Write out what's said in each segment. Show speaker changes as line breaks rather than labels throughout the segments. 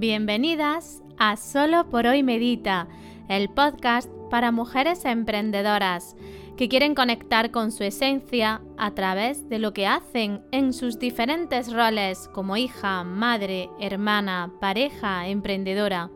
Bienvenidas a Solo por hoy Medita, el podcast para mujeres emprendedoras que quieren conectar con su esencia a través de lo que hacen en sus diferentes roles como hija, madre, hermana, pareja, emprendedora.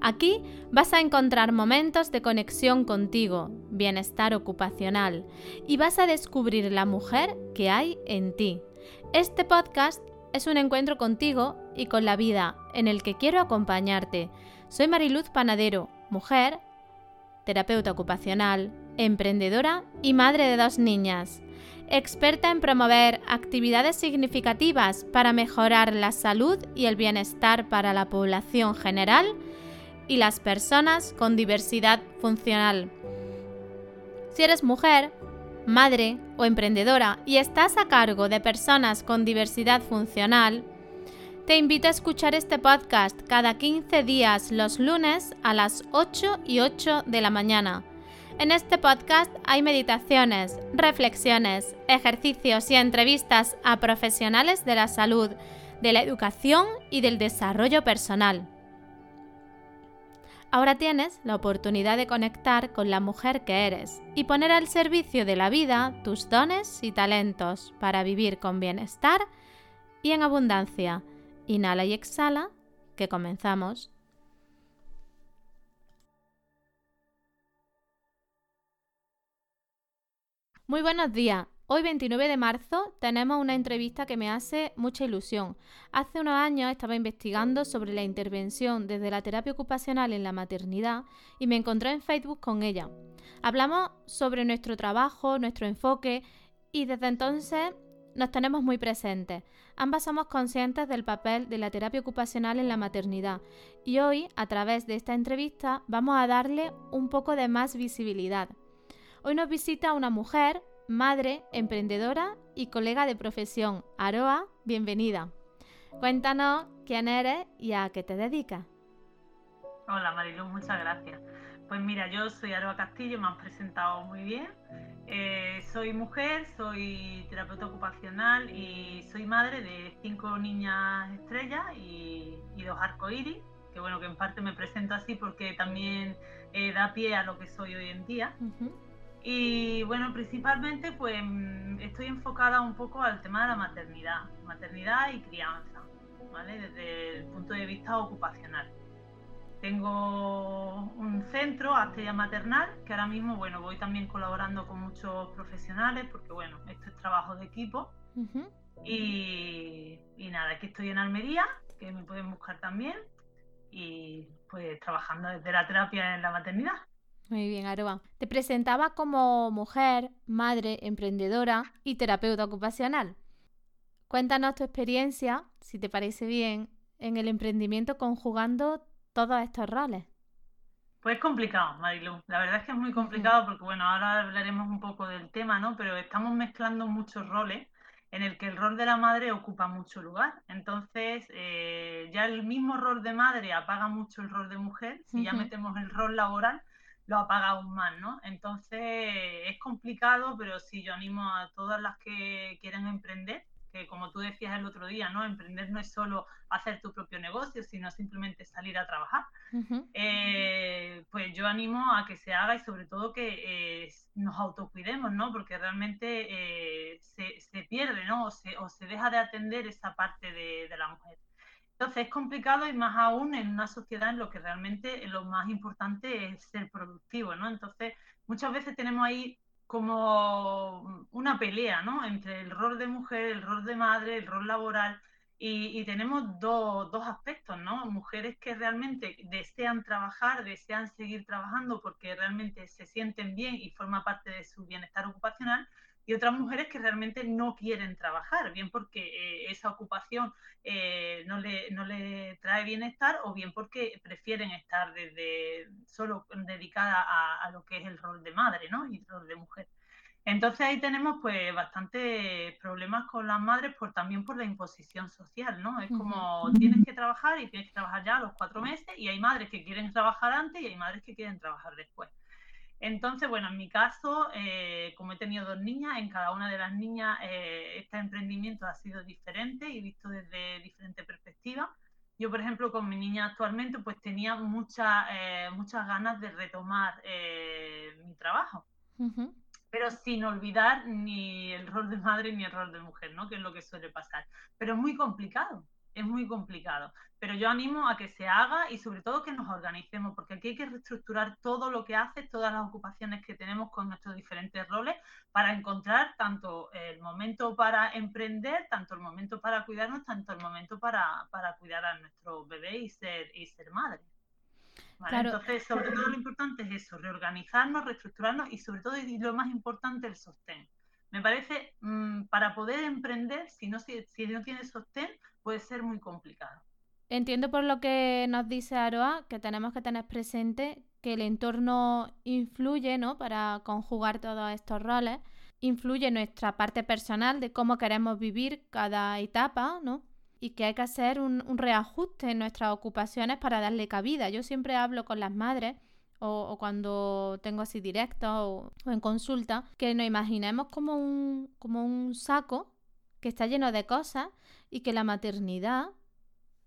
Aquí vas a encontrar momentos de conexión contigo, bienestar ocupacional y vas a descubrir la mujer que hay en ti. Este podcast es un encuentro contigo y con la vida en el que quiero acompañarte. Soy Mariluz Panadero, mujer, terapeuta ocupacional, emprendedora y madre de dos niñas. Experta en promover actividades significativas para mejorar la salud y el bienestar para la población general y las personas con diversidad funcional. Si eres mujer, madre o emprendedora y estás a cargo de personas con diversidad funcional, te invito a escuchar este podcast cada 15 días los lunes a las 8 y 8 de la mañana. En este podcast hay meditaciones, reflexiones, ejercicios y entrevistas a profesionales de la salud, de la educación y del desarrollo personal. Ahora tienes la oportunidad de conectar con la mujer que eres y poner al servicio de la vida tus dones y talentos para vivir con bienestar y en abundancia. Inhala y exhala, que comenzamos. Muy buenos días. Hoy 29 de marzo tenemos una entrevista que me hace mucha ilusión. Hace unos años estaba investigando sobre la intervención desde la terapia ocupacional en la maternidad y me encontré en Facebook con ella. Hablamos sobre nuestro trabajo, nuestro enfoque y desde entonces nos tenemos muy presentes. Ambas somos conscientes del papel de la terapia ocupacional en la maternidad y hoy, a través de esta entrevista, vamos a darle un poco de más visibilidad. Hoy nos visita una mujer madre, emprendedora y colega de profesión. Aroa, bienvenida. Cuéntanos quién eres y a qué te dedicas.
Hola Marilu, muchas gracias. Pues mira, yo soy Aroa Castillo, me has presentado muy bien. Eh, soy mujer, soy terapeuta ocupacional y soy madre de cinco niñas estrellas y, dos arcoíris, que bueno, que en parte me presento así porque también eh, da pie a lo que soy hoy en día. Y bueno, principalmente pues mm, estoy enfocada un poco al tema de la maternidad, maternidad y crianza, ¿vale? Desde el punto de vista ocupacional. Tengo un centro, Astella Maternal, que ahora mismo, bueno, voy también colaborando con muchos profesionales, porque bueno, esto es trabajo de equipo. y, y nada, aquí estoy en Almería, que me pueden buscar también, y pues trabajando desde la terapia en la maternidad.
Muy bien, Aroa. Te presentaba como mujer, madre, emprendedora y terapeuta ocupacional. Cuéntanos tu experiencia, si te parece bien, en el emprendimiento conjugando todos estos roles.
Pues es complicado, Marilu. La verdad es que es muy complicado porque, bueno, ahora hablaremos un poco del tema, ¿no? Pero estamos mezclando muchos roles en el que el rol de la madre ocupa mucho lugar. Entonces, eh, ya el mismo rol de madre apaga mucho el rol de mujer. Si ya metemos el rol laboral, lo apaga aún más, ¿no? Entonces es complicado, pero sí, yo animo a todas las que quieren emprender, que como tú decías el otro día, ¿no? Emprender no es solo hacer tu propio negocio, sino simplemente salir a trabajar. Eh, pues yo animo a que se haga y sobre todo que eh, nos autocuidemos, ¿no? Porque realmente eh, se, pierde, ¿no? O se, o se, deja de atender esa parte de la mujer. Entonces es complicado y más aún en una sociedad en lo que realmente lo más importante es ser productivo, ¿no? Entonces muchas veces tenemos ahí como una pelea, ¿no? Entre el rol de mujer, el rol de madre, el rol laboral. Y, tenemos dos, dos aspectos, ¿no? Mujeres que realmente desean trabajar, desean seguir trabajando porque realmente se sienten bien y forma parte de su bienestar ocupacional y otras mujeres que realmente no quieren trabajar, bien porque eh, esa ocupación eh, no, le, no, le, trae bienestar o bien porque prefieren estar desde solo dedicada a, lo que es el rol de madre ¿no? y el rol de mujer. Entonces ahí tenemos pues bastantes problemas con las madres por también por la imposición social, ¿no? Es como tienes que trabajar y tienes que trabajar ya a los cuatro meses y hay madres que quieren trabajar antes y hay madres que quieren trabajar después. Entonces, bueno, en mi caso, eh, como he tenido dos niñas, en cada una de las niñas eh, este emprendimiento ha sido diferente y visto desde diferentes perspectivas. Yo, por ejemplo, con mi niña actualmente, pues tenía mucha, eh, muchas ganas de retomar eh, mi trabajo. Pero sin olvidar ni el rol de madre ni el rol de mujer, ¿no? Que es lo que suele pasar. Pero es muy complicado es muy complicado. Pero yo animo a que se haga y sobre todo que nos organicemos, porque aquí hay que reestructurar todo lo que hace, todas las ocupaciones que tenemos con nuestros diferentes roles, para encontrar tanto el momento para emprender, tanto el momento para cuidarnos, tanto el momento para, cuidar a nuestro bebé y ser, y ser madre. Entonces, sobre todo lo importante es eso, reorganizarnos, reestructurarnos y sobre todo, y lo más importante, el sostén. Me parece, mm, para poder emprender, si no, si, si no tienes sostén, puede ser muy complicado.
Entiendo por lo que nos dice Aroa que tenemos que tener presente que el entorno influye, ¿no? Para conjugar todos estos roles, influye nuestra parte personal de cómo queremos vivir cada etapa, ¿no? Y que hay que hacer un, reajuste en nuestras ocupaciones para darle cabida. Yo siempre hablo con las madres o, cuando tengo así directo o, o, en consulta, que nos imaginemos como un, como un saco que está lleno de cosas y que la maternidad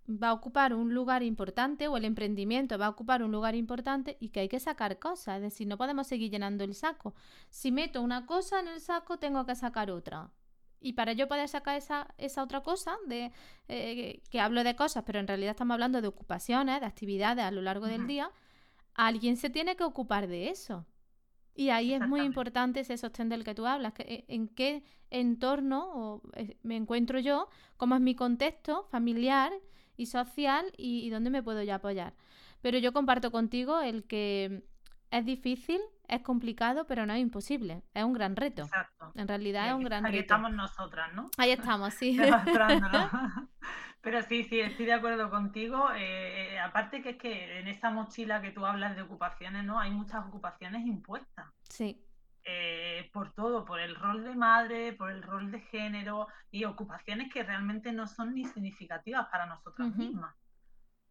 va a ocupar un lugar importante o el emprendimiento va a ocupar un lugar importante y que hay que sacar cosas, es decir, no podemos seguir llenando el saco. Si meto una cosa en el saco, tengo que sacar otra. Y para yo poder sacar esa, esa otra cosa, de, eh, que hablo de cosas, pero en realidad estamos hablando de ocupaciones, de actividades a lo largo del día, alguien se tiene que ocupar de eso. Y ahí es muy importante ese sostén del que tú hablas, que, eh, en qué entorno eh, me encuentro yo, cómo es mi contexto familiar y social y, dónde me puedo yo apoyar. Pero yo comparto contigo el que es difícil, es complicado, pero no es imposible. Es un gran reto. Exacto. En realidad es un gran reto. Ahí
estamos nosotras, ¿no?
Ahí estamos, sí.
Pero sí, sí, estoy de acuerdo contigo. Eh, eh, aparte que es que en esa mochila que tú hablas de ocupaciones, ¿no? Hay muchas ocupaciones impuestas.
Sí.
Eh, por todo, por el rol de madre, por el rol de género y ocupaciones que realmente no son ni significativas para nosotras mismas.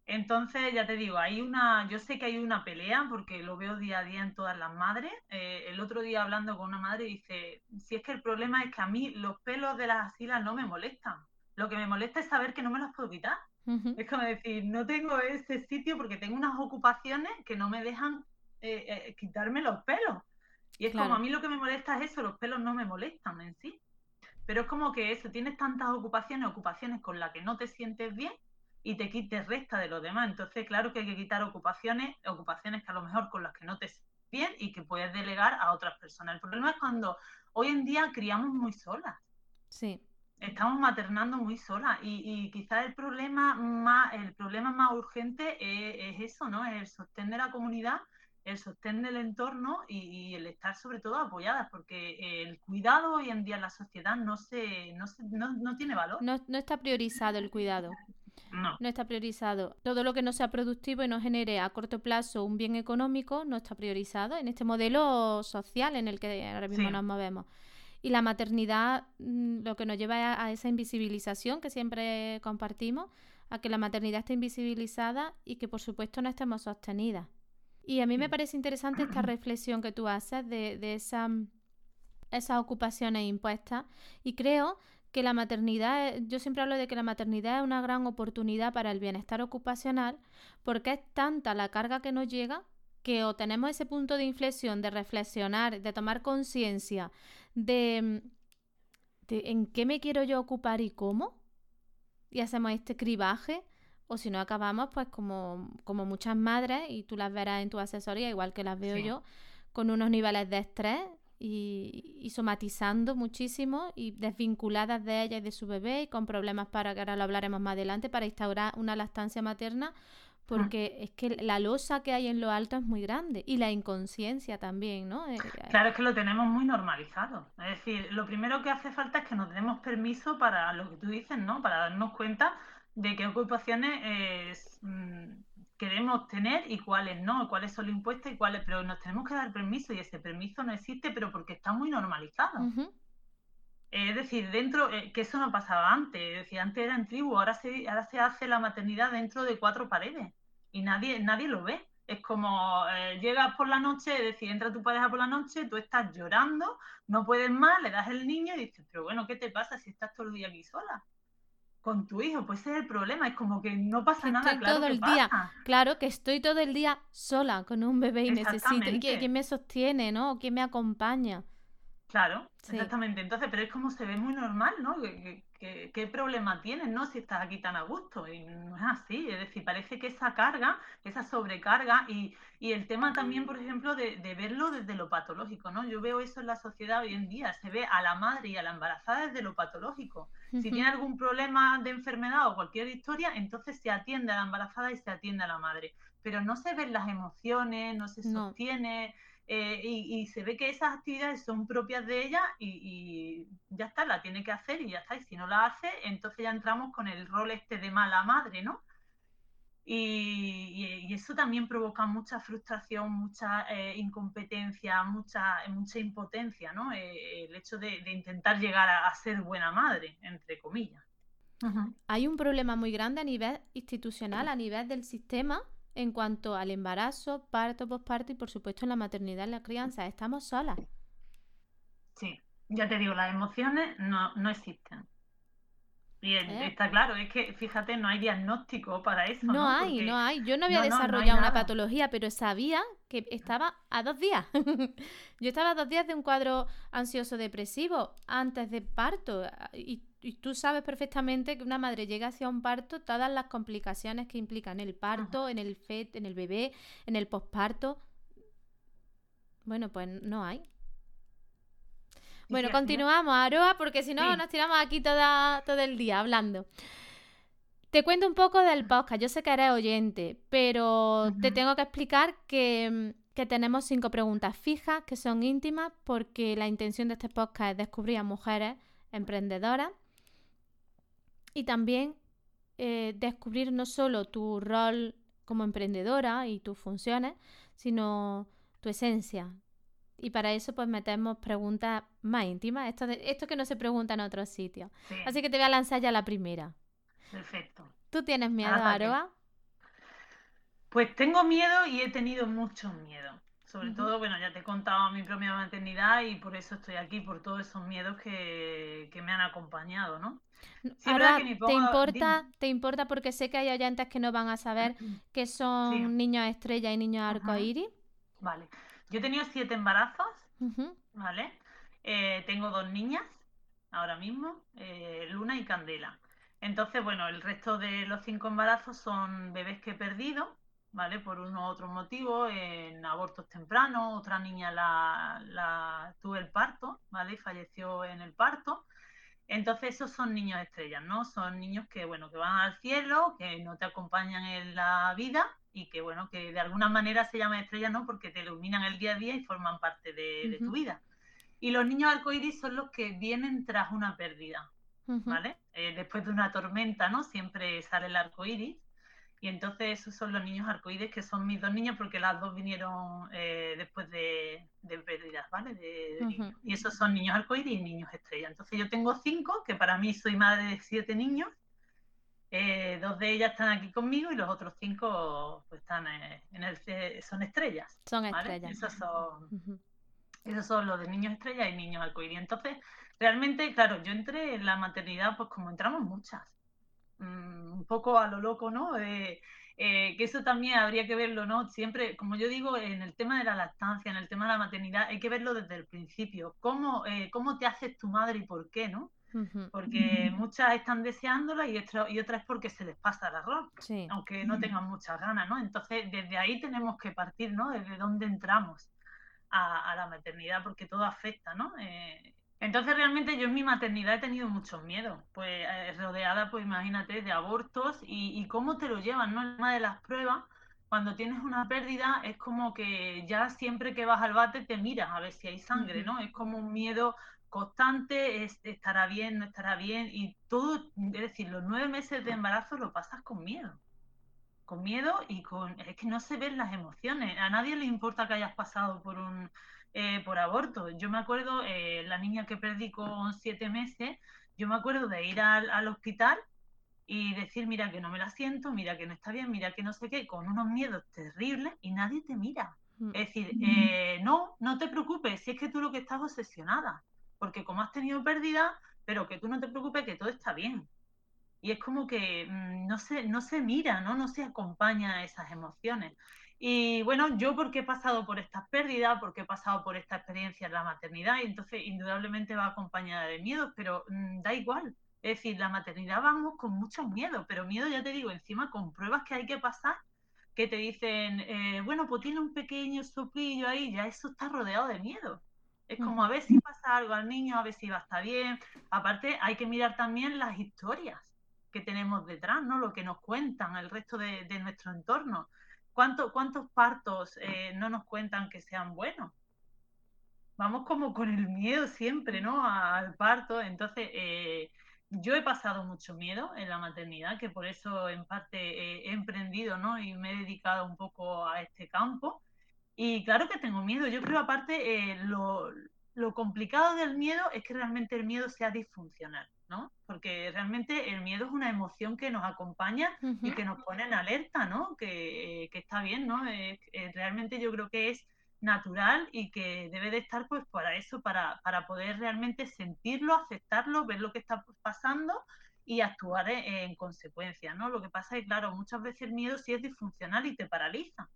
Entonces, ya te digo, hay una, yo sé que hay una pelea porque lo veo día a día en todas las madres. el otro día hablando con una madre dice, si es que el problema es que a mí los pelos de las asilas no me molestan lo que me molesta es saber que no me las puedo quitar. Es como decir, no tengo ese sitio porque tengo unas ocupaciones que no me dejan eh, eh, quitarme los pelos. Y es como a mí lo que me molesta es eso, los pelos no me molestan en sí. Pero es como que eso, tienes tantas ocupaciones, ocupaciones con las que no te sientes bien y te quites resta de los demás. Entonces, claro que hay que quitar ocupaciones, ocupaciones que a lo mejor con las que no te sientes bien y que puedes delegar a otras personas. El problema es cuando hoy en día criamos muy solas.
Sí
estamos maternando muy sola y, y quizás el problema más el problema más urgente es, eso no es el sostén de la comunidad el sostén del entorno y, el estar sobre todo apoyadas porque el cuidado hoy en día en la sociedad no se no, no, tiene valor.
No, no, está priorizado el cuidado.
No.
no está priorizado. Todo lo que no sea productivo y no genere a corto plazo un bien económico no está priorizado en este modelo social en el que ahora mismo nos movemos y la maternidad mm, lo que nos lleva a, esa invisibilización que siempre compartimos, a que la maternidad esté invisibilizada y que por supuesto no estemos sostenidas. Y a mí me parece interesante esta reflexión que tú haces de, de esa, esas ocupaciones impuestas y creo que la maternidad, yo siempre hablo de que la maternidad es una gran oportunidad para el bienestar ocupacional porque es tanta la carga que nos llega que o tenemos ese punto de inflexión de reflexionar, de tomar conciencia de, de, en qué me quiero yo ocupar y cómo, y hacemos este cribaje, o si no acabamos pues como, como muchas madres, y tú las verás en tu asesoría, igual que las veo yo, con unos niveles de estrés y, y, somatizando muchísimo y desvinculadas de ella y de su bebé y con problemas para, que ahora lo hablaremos más adelante, para instaurar una lactancia materna porque es que la losa que hay en lo alto es muy grande y la inconsciencia también, ¿no? Eh,
eh, claro, es que lo tenemos muy normalizado. Es decir, lo primero que hace falta es que nos demos permiso para lo que tú dices, ¿no? Para darnos cuenta de qué ocupaciones mm, queremos tener y cuáles no, cuáles son los impuestos y cuáles, pero nos tenemos que dar permiso y ese permiso no existe, pero porque está muy normalizado. Es decir, dentro, eh, que eso no pasaba antes, es decir, antes era en tribu, ahora se, ahora se hace la maternidad dentro de cuatro paredes y nadie, nadie lo ve. Es como eh, llegas por la noche, es decir, entra tu pareja por la noche, tú estás llorando, no puedes más, le das el niño y dices, pero bueno, ¿qué te pasa si estás todo el día aquí sola? con tu hijo, pues ese es el problema, es como que no pasa nada, claro
todo
que
el día,
pasa.
claro que estoy todo el día sola con un bebé y necesito, quién, quién me sostiene, ¿no? ¿Quién me acompaña?
Claro,
Sí.
exactamente. Entonces, pero es como se ve muy normal, ¿no? ¿Qué, qué- problema tienes, ¿no? Si estás aquí tan a gusto. Y no es así. Es decir, parece que esa carga, esa sobrecarga, y, y el tema también, por ejemplo, de, de verlo desde lo patológico, ¿no? Yo veo eso en la sociedad hoy en día. Se ve a la madre y a la embarazada desde lo patológico. Si tiene algún problema de enfermedad o cualquier historia, entonces se atiende a la embarazada y se atiende a la madre. Pero no se ven las emociones, no se
No.
Eh, y, y se ve que esas actividades son propias de ella y, y ya está, la tiene que hacer y ya está. Y si no la hace, entonces ya entramos con el rol este de mala madre, ¿no? Y, y- y eso también provoca mucha frustración, mucha eh, incompetencia, mucha, mucha impotencia, ¿no? Eh, el hecho de, de intentar llegar a, a ser buena madre, entre comillas.
Hay un problema muy grande a nivel institucional, a nivel del sistema, en cuanto al embarazo, parto, posparto y por supuesto en la maternidad y la crianza. Estamos solas.
Sí, ya te digo, las emociones no, no existen. Y
¿Eh?
está claro, es que fíjate, no hay diagnóstico para eso,
No
¿no?
hay,
Porque
no hay. Yo no había
no, no
desarrollado una patología, pero sabía que estaba a dos días. Yo estaba a dos días de un cuadro ansioso depresivo antes de parto. Y, y tú sabes perfectamente que una madre llega hacia un parto, todas las complicaciones que implican el parto, en el fet, en el bebé, en el posparto. Bueno, pues no hay. Bueno, continuamos, Aroa, porque si no
Sí.
nos tiramos aquí toda, todo el día hablando. Te cuento un poco del podcast. Yo sé que eres oyente, pero te tengo que explicar que, mm, que tenemos cinco preguntas fijas que son íntimas porque la intención de este podcast es descubrir a mujeres emprendedoras y también eh, descubrir no solo tu rol como emprendedora y tus funciones, sino tu esencia. Y para eso pues metemos preguntas más íntimas, esto, de- esto que no se pregunta en otros sitios.
Sí,
Así que te voy a lanzar ya la primera.
perfecto.
¿Tú tienes miedo,
Lánzate.
Aroa?
Pues tengo miedo y he tenido mucho miedo. Sobre todo, bueno, ya te he contado mi propia maternidad y por eso estoy aquí, por todos esos miedos que, que me han acompañado, ¿no? Sí, que
¿te importa. ¿te importa? Porque sé que hay oyentes que no van a saber qué son
Sí.
niños estrella y niños arcoíris.
Vale. Yo he tenido siete embarazos. ¿vale? Eh, tengo dos niñas ahora mismo, eh, Luna y Candela. Entonces, bueno, el resto de los cinco embarazos son bebés que he perdido, ¿vale? Por uno u otro motivo, en abortos tempranos, otra niña la, la tuve el parto, ¿vale? Y falleció en el parto. Entonces, esos son niños estrellas, ¿no? Son niños que, bueno, que van al cielo, que no te acompañan en la vida y que, bueno, que de alguna manera se llaman estrellas, ¿no? Porque te iluminan el día a día y forman parte de, de tu vida. Y los niños arcoíris son los que vienen tras una pérdida. ¿vale? Eh, después de una tormenta, ¿no? Siempre sale el arco iris. Y entonces esos son los niños arcoíris, que son mis dos niñas, porque las dos vinieron eh, después de, de pérdidas, ¿vale? De, niños. Y esos son niños arcoíris y niños estrella. Entonces yo tengo cinco, que para mí soy madre de siete niños. Dos de ellas están aquí conmigo y los otros cinco pues están eh, en el, eh, son estrellas,
Son
¿vale?
estrellas.
Esos son, esos son los de niños estrella y niños arcoíris. Entonces, realmente, claro, yo entré en la maternidad, pues como entramos muchas, Mm, un poco a lo loco, ¿no? Eh, eh, que eso también habría que verlo, ¿no? Siempre, como yo digo, en el tema de la lactancia, en el tema de la maternidad, hay que verlo desde el principio. ¿Cómo, eh, cómo te haces tu madre y por qué, ¿no? Porque muchas están deseándola y, otra- y otras porque se les pasa el arroz
Sí.
aunque no tengan muchas ganas, ¿no? Entonces, desde ahí tenemos que partir, ¿no? Desde dónde entramos a, a la maternidad, porque todo afecta, ¿no? Eh, entonces, realmente yo en mi maternidad he tenido muchos miedos, pues eh, rodeada, pues imagínate, de abortos y, y cómo te lo llevan, ¿no? El tema de las pruebas, cuando tienes una pérdida, es como que ya siempre que vas al bate te miras a ver si hay sangre. ¿no? Es como un miedo constante, es, estará bien, no estará bien, y todo, es decir, los nueve meses de embarazo lo pasas con miedo. Con miedo y con es que no se ven las emociones. A nadie le importa que hayas pasado por un eh, por aborto. Yo me acuerdo eh, la niña que perdí con siete meses yo me acuerdo de ir al, al hospital y decir mira que no me la siento mira que no está bien mira que no sé qué con unos miedos terribles y nadie te mira.
Mm.
es decir eh, no no te preocupes si es que tú lo que estás obsesionada porque como has tenido pérdida pero que tú no te preocupes que todo está bien y es como que mm, no, se, no se mira, ¿no? no se acompaña a esas emociones. Y bueno, yo porque he pasado por estas pérdidas, porque he pasado por esta experiencia en la maternidad, y entonces indudablemente va acompañada de miedos, pero mm, da igual. Es decir, la maternidad vamos con muchos miedos, pero miedo, ya te digo, encima con pruebas que hay que pasar, que te dicen, eh, bueno, pues tiene un pequeño soplillo ahí, ya eso está rodeado de miedo. Es como mm. a ver si pasa algo al niño, a ver si va a estar bien. Aparte, hay que mirar también las historias que tenemos detrás, ¿no? Lo que nos cuentan el resto de, nuestro entorno. ¿Cuántos partos eh, no nos cuentan que sean buenos? Vamos como con el miedo siempre, ¿no? Al parto. Entonces, eh, yo he pasado mucho miedo en la maternidad, que por eso en parte he emprendido, ¿no? Y me he dedicado un poco a este campo. Y claro que tengo miedo. Yo creo, aparte, eh, lo, lo complicado del miedo es que realmente el miedo sea disfuncional. ¿no? Porque realmente el miedo es una emoción que nos acompaña y que nos pone en alerta, ¿no? Que, está bien, ¿no? Eh, eh, realmente yo creo que es natural y que debe de estar pues para eso, para, para poder realmente sentirlo, aceptarlo, ver lo que está pasando y actuar en, consecuencia, ¿no? Lo que pasa es, claro, muchas veces el miedo sí es disfuncional y te paraliza.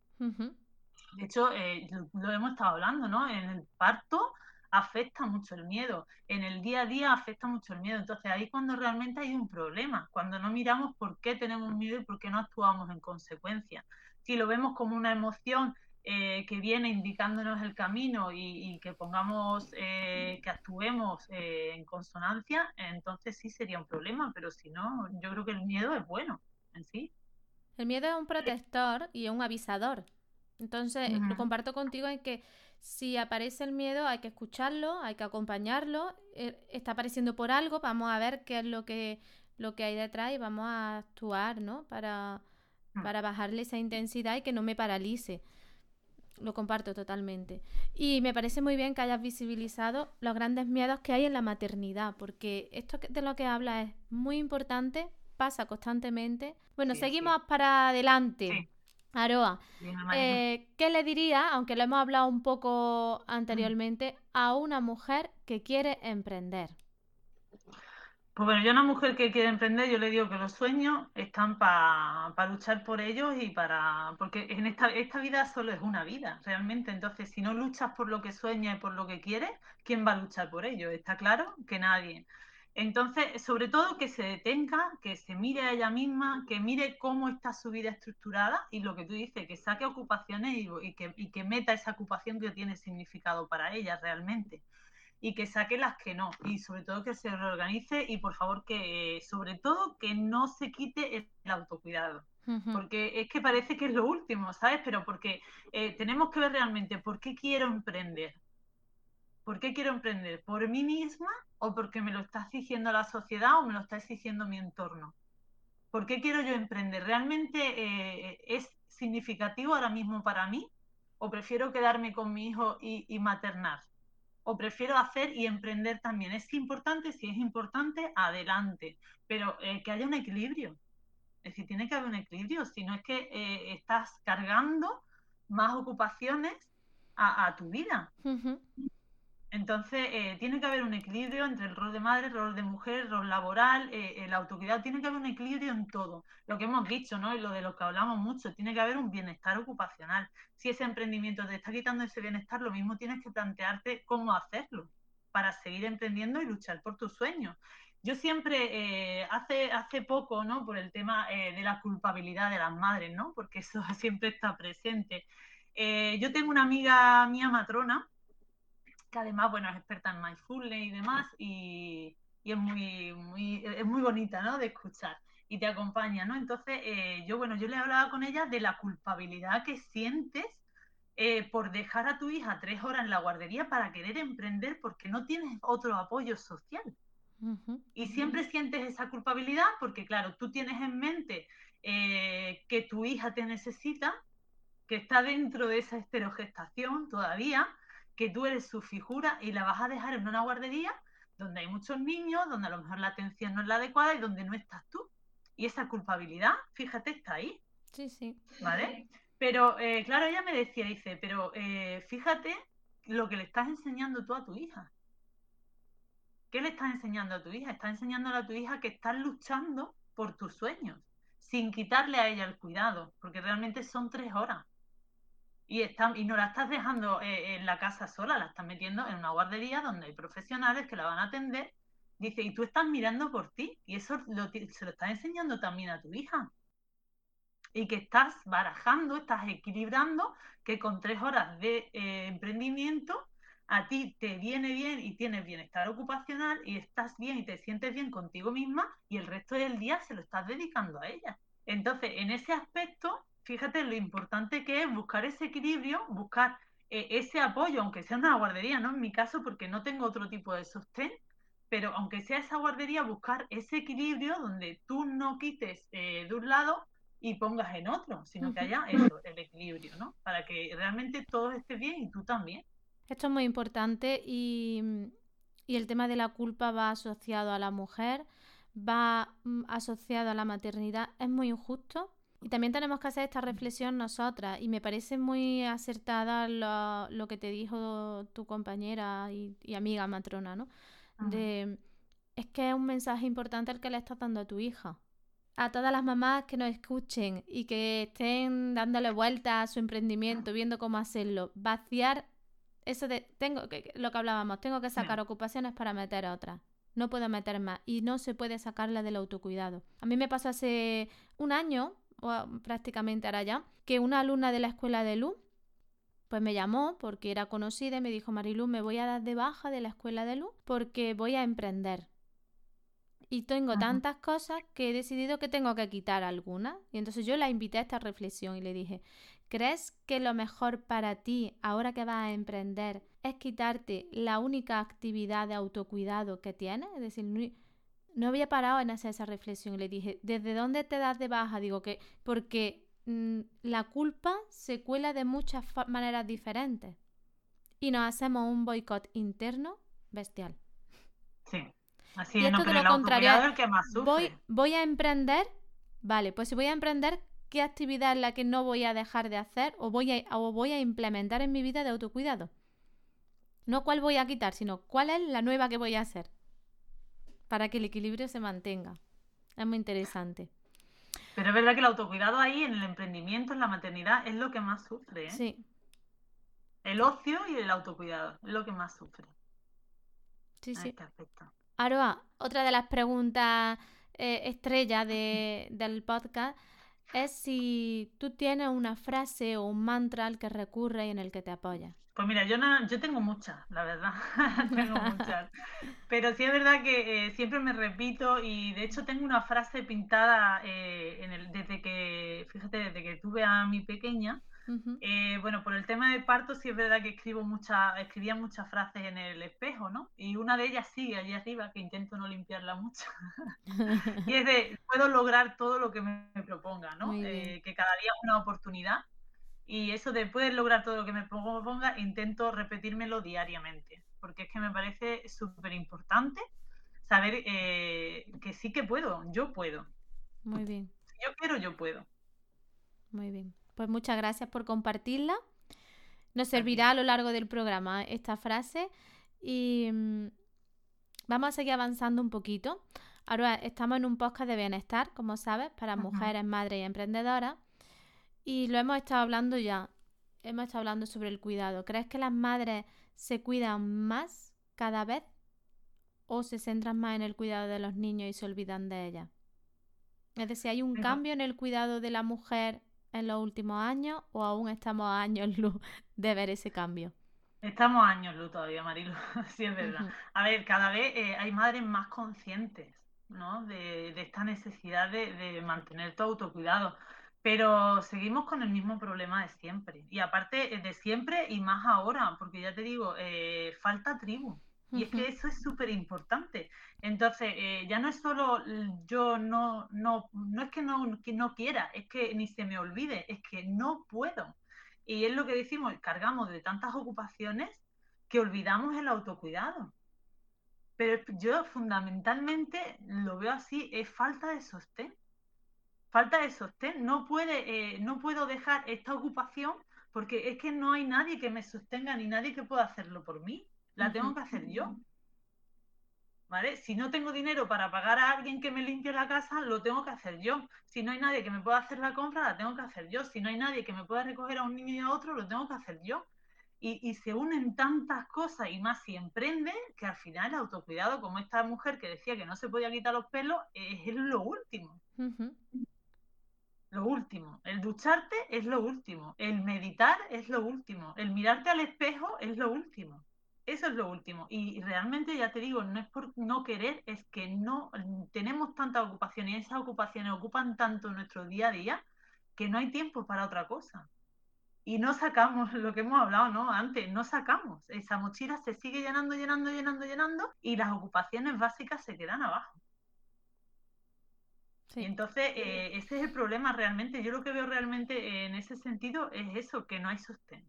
De hecho, eh, lo, hemos estado hablando, ¿no? En el parto afecta mucho el miedo, en el día a día afecta mucho el miedo. Entonces ahí cuando realmente hay un problema, cuando no miramos por qué tenemos miedo y por qué no actuamos en consecuencia. Si lo vemos como una emoción eh, que viene indicándonos el camino y, que pongamos, eh, que actuemos eh, en consonancia, entonces sí sería un problema, pero si no, yo creo que el miedo es bueno en sí.
El miedo es un protector y un avisador. Entonces, lo comparto contigo en que si aparece el miedo hay que escucharlo, hay que acompañarlo, eh, está apareciendo por algo, vamos a ver qué es lo que, lo que hay detrás y vamos a actuar, ¿no? Para, mm. para bajarle esa intensidad y que no me paralice. Lo comparto totalmente. Y me parece muy bien que hayas visibilizado los grandes miedos que hay en la maternidad, porque esto de lo que habla es muy importante, pasa constantemente. Bueno, seguimos para adelante. Aroa, eh, ¿qué le diría, aunque lo hemos hablado un poco anteriormente, a una mujer que quiere emprender?
Pues bueno, yo a una mujer que quiere emprender, yo le digo que los sueños están para luchar por ellos y para. Porque en esta, esta vida solo es una vida, realmente. Entonces, si no luchas por lo que sueñas y por lo que quieres, ¿quién va a luchar por ello? Está claro que nadie. Entonces, sobre todo que se detenga, que se mire a ella misma, que mire cómo está su vida estructurada y lo que tú dices, que saque ocupaciones y, que, meta esa ocupación que tiene significado para ella realmente y que saque las que no y sobre todo que se reorganice y por favor que sobre todo que no se quite el autocuidado. Porque es que parece que es lo último, ¿sabes? Pero porque eh, tenemos que ver realmente por qué quiero emprender, ¿Por qué quiero emprender? ¿Por mí misma o porque me lo está exigiendo la sociedad o me lo está exigiendo mi entorno? ¿Por qué quiero yo emprender? ¿Realmente eh, es significativo ahora mismo para mí? ¿O prefiero quedarme con mi hijo y, maternar? ¿O prefiero hacer y emprender también? ¿Es importante? Si es importante, adelante. Pero eh, que haya un equilibrio. Es decir, tiene que haber un equilibrio. Si no es que eh, estás cargando más ocupaciones a, tu vida. Entonces, eh, tiene que haber un equilibrio entre el rol de madre, el rol de mujer, el rol laboral, eh, el autocuidado, tiene que haber un equilibrio en todo. Lo que hemos dicho, ¿no? Y lo de lo que hablamos mucho, tiene que haber un bienestar ocupacional. Si ese emprendimiento te está quitando ese bienestar, lo mismo tienes que plantearte cómo hacerlo para seguir emprendiendo y luchar por tus sueños. Yo siempre, eh, hace, hace poco, ¿no? Por el tema de la culpabilidad de las madres, ¿no? Porque eso siempre está presente. yo tengo una amiga mía matrona, que además, bueno, es experta en mindfulness y demás, y, es muy, muy, es muy bonita, ¿no? De escuchar y te acompaña, ¿no? Entonces, eh, yo, bueno, yo le hablaba con ella de la culpabilidad que sientes eh, por dejar a tu hija tres horas en la guardería para querer emprender porque no tienes otro apoyo social. Y siempre sientes esa culpabilidad porque, claro, tú tienes en mente eh, que tu hija te necesita, que está dentro de esa esterogestación todavía, que tú eres su figura y la vas a dejar en una guardería donde hay muchos niños, donde a lo mejor la atención no es la adecuada y donde no estás tú. Y esa culpabilidad, fíjate, está ahí.
Sí, sí.
¿Vale? Pero, eh, claro, ella me decía, dice, pero eh, fíjate lo que le estás enseñando tú a tu hija. ¿Qué le estás enseñando a tu hija? Estás enseñándole a tu hija que estás luchando por tus sueños, sin quitarle a ella el cuidado, porque realmente son tres horas. Y, y no la estás dejando eh, en la casa sola, la estás metiendo en una guardería donde hay profesionales que la van a atender. Dice, y tú estás mirando por ti, y eso se lo estás enseñando también a tu hija. Y que estás barajando, estás equilibrando, que con tres horas de eh, emprendimiento a ti te viene bien y tienes bienestar ocupacional y estás bien y te sientes bien contigo misma y el resto del día se lo estás dedicando a ella. Entonces, en ese aspecto, fíjate lo importante que es buscar ese equilibrio, buscar eh, ese apoyo, aunque sea una guardería, ¿no? En mi caso, porque no tengo otro tipo de sostén, pero aunque sea esa guardería, buscar ese equilibrio donde tú no quites eh, de un lado y pongas en otro, sino que haya eso, el equilibrio, ¿no? Para que realmente todo esté bien y tú también.
Esto es muy importante y, el tema de la culpa va asociado a la mujer, va mm, asociado a la maternidad, es muy injusto. Y también tenemos que hacer esta reflexión nosotras y me parece muy acertada lo, que te dijo tu compañera y, amiga matrona, ¿no? De, es que es un mensaje importante el que le estás dando a tu hija a todas las mamás que nos escuchen y que estén dándole vuelta a su emprendimiento, viendo cómo hacerlo, vaciar eso de tengo que lo que hablábamos, tengo que sacar ocupaciones para meter otras. No puedo meter más y no se puede sacarla del autocuidado. A mí me pasó hace un año, o prácticamente ahora ya, que una alumna de la escuela de Luz pues me llamó porque era conocida y me dijo, Marilu, me voy a dar de baja de la escuela de luz porque voy a emprender. Y tengo tantas cosas que he decidido que tengo que quitar algunas. Y entonces yo la invité a esta reflexión y le dije, ¿crees que lo mejor para ti ahora que vas a emprender es quitarte la única actividad de autocuidado que tienes? Es decir, no, había parado en hacer esa reflexión y le dije, ¿desde dónde te das de baja? Digo que porque mm, la culpa se cuela de muchas maneras diferentes y nos hacemos un boicot interno bestial.
Sí. Así es, no, pero lo contrario, el que más
Voy, voy a emprender, vale, pues si voy a emprender, ¿qué actividad es la que no voy a dejar de hacer o voy a, o voy a implementar en mi vida de autocuidado? No cuál voy a quitar, sino cuál es la nueva que voy a hacer para que el equilibrio se mantenga. Es muy interesante.
Pero es verdad que el autocuidado ahí, en el emprendimiento, en la maternidad, es lo que más sufre. ¿eh? Sí. El ocio y el autocuidado es lo que más sufre.
Sí, sí. Este Aroa, otra de las preguntas eh, estrella del podcast es si tú tienes una frase o un mantra al que recurre y en el que te apoyas.
Pues mira, yo, no, yo tengo muchas, la verdad, tengo muchas. Pero sí es verdad que eh, siempre me repito y de hecho tengo una frase pintada eh, en el, desde que, fíjate, desde que tuve a mi pequeña, eh, bueno, por el tema de parto sí es verdad que escribo muchas, escribía muchas frases en el espejo, ¿no? Y una de ellas sigue allí arriba, que intento no limpiarla mucho. y es de, puedo lograr todo lo que me, proponga, ¿no? Eh, que cada día es una oportunidad. Y eso de poder lograr todo lo que me proponga, intento repetírmelo diariamente, porque es que me parece súper importante saber eh, que sí que puedo, yo puedo.
Muy bien.
Si yo quiero, yo puedo.
Muy bien. Pues muchas gracias por compartirla. Nos servirá a lo largo del programa esta frase y mm, vamos a seguir avanzando un poquito. Ahora estamos en un podcast de bienestar, como sabes, para mujeres, madres y emprendedoras. Y lo hemos estado hablando ya. Hemos estado hablando sobre el cuidado. ¿Crees que las madres se cuidan más cada vez o se centran más en el cuidado de los niños y se olvidan de ellas? Es decir, ¿hay un cambio en el cuidado de la mujer en los últimos años o aún estamos a años luz de ver ese cambio?
Estamos a años luz todavía, Marilu, sí es verdad. A ver, cada vez eh, hay madres más conscientes ¿no? de, esta necesidad de, mantener tu autocuidado, pero seguimos con el mismo problema de siempre. Y aparte eh, de siempre y más ahora, porque ya te digo, eh, falta tribu. Y es que eso es súper importante. Entonces, eh, ya no es solo yo no, no, no es que no, que no quiera, es que ni se me olvide, es que no puedo. Y es lo que decimos, cargamos de tantas ocupaciones que olvidamos el autocuidado. Pero yo fundamentalmente lo veo así, es falta de sostén. Falta de sostén. No, puede, eh, no puedo dejar esta ocupación porque es que no hay nadie que me sostenga ni nadie que pueda hacerlo por mí la tengo que hacer yo. ¿vale? Si no tengo dinero para pagar a alguien que me limpie la casa, lo tengo que hacer yo. Si no hay nadie que me pueda hacer la compra, la tengo que hacer yo. Si no hay nadie que me pueda recoger a un niño y a otro, lo tengo que hacer yo. Y, se unen tantas cosas y más si emprende que al final el autocuidado, como esta mujer que decía que no se podía quitar los pelos, es, lo último. Lo último. El ducharte es lo último. El meditar es lo último. El mirarte al espejo es lo último. Eso es lo último. Y realmente, ya te digo, no es por no querer, es que no tenemos tantas ocupaciones y esas ocupaciones ocupan tanto nuestro día a día que no hay tiempo para otra cosa. Y no sacamos lo que hemos hablado ¿no? antes, no sacamos. Esa mochila se sigue llenando, llenando, llenando, llenando y las ocupaciones básicas se quedan abajo. Y entonces eh, ese es el problema realmente. Yo lo que veo realmente en ese sentido es eso, que no hay sostén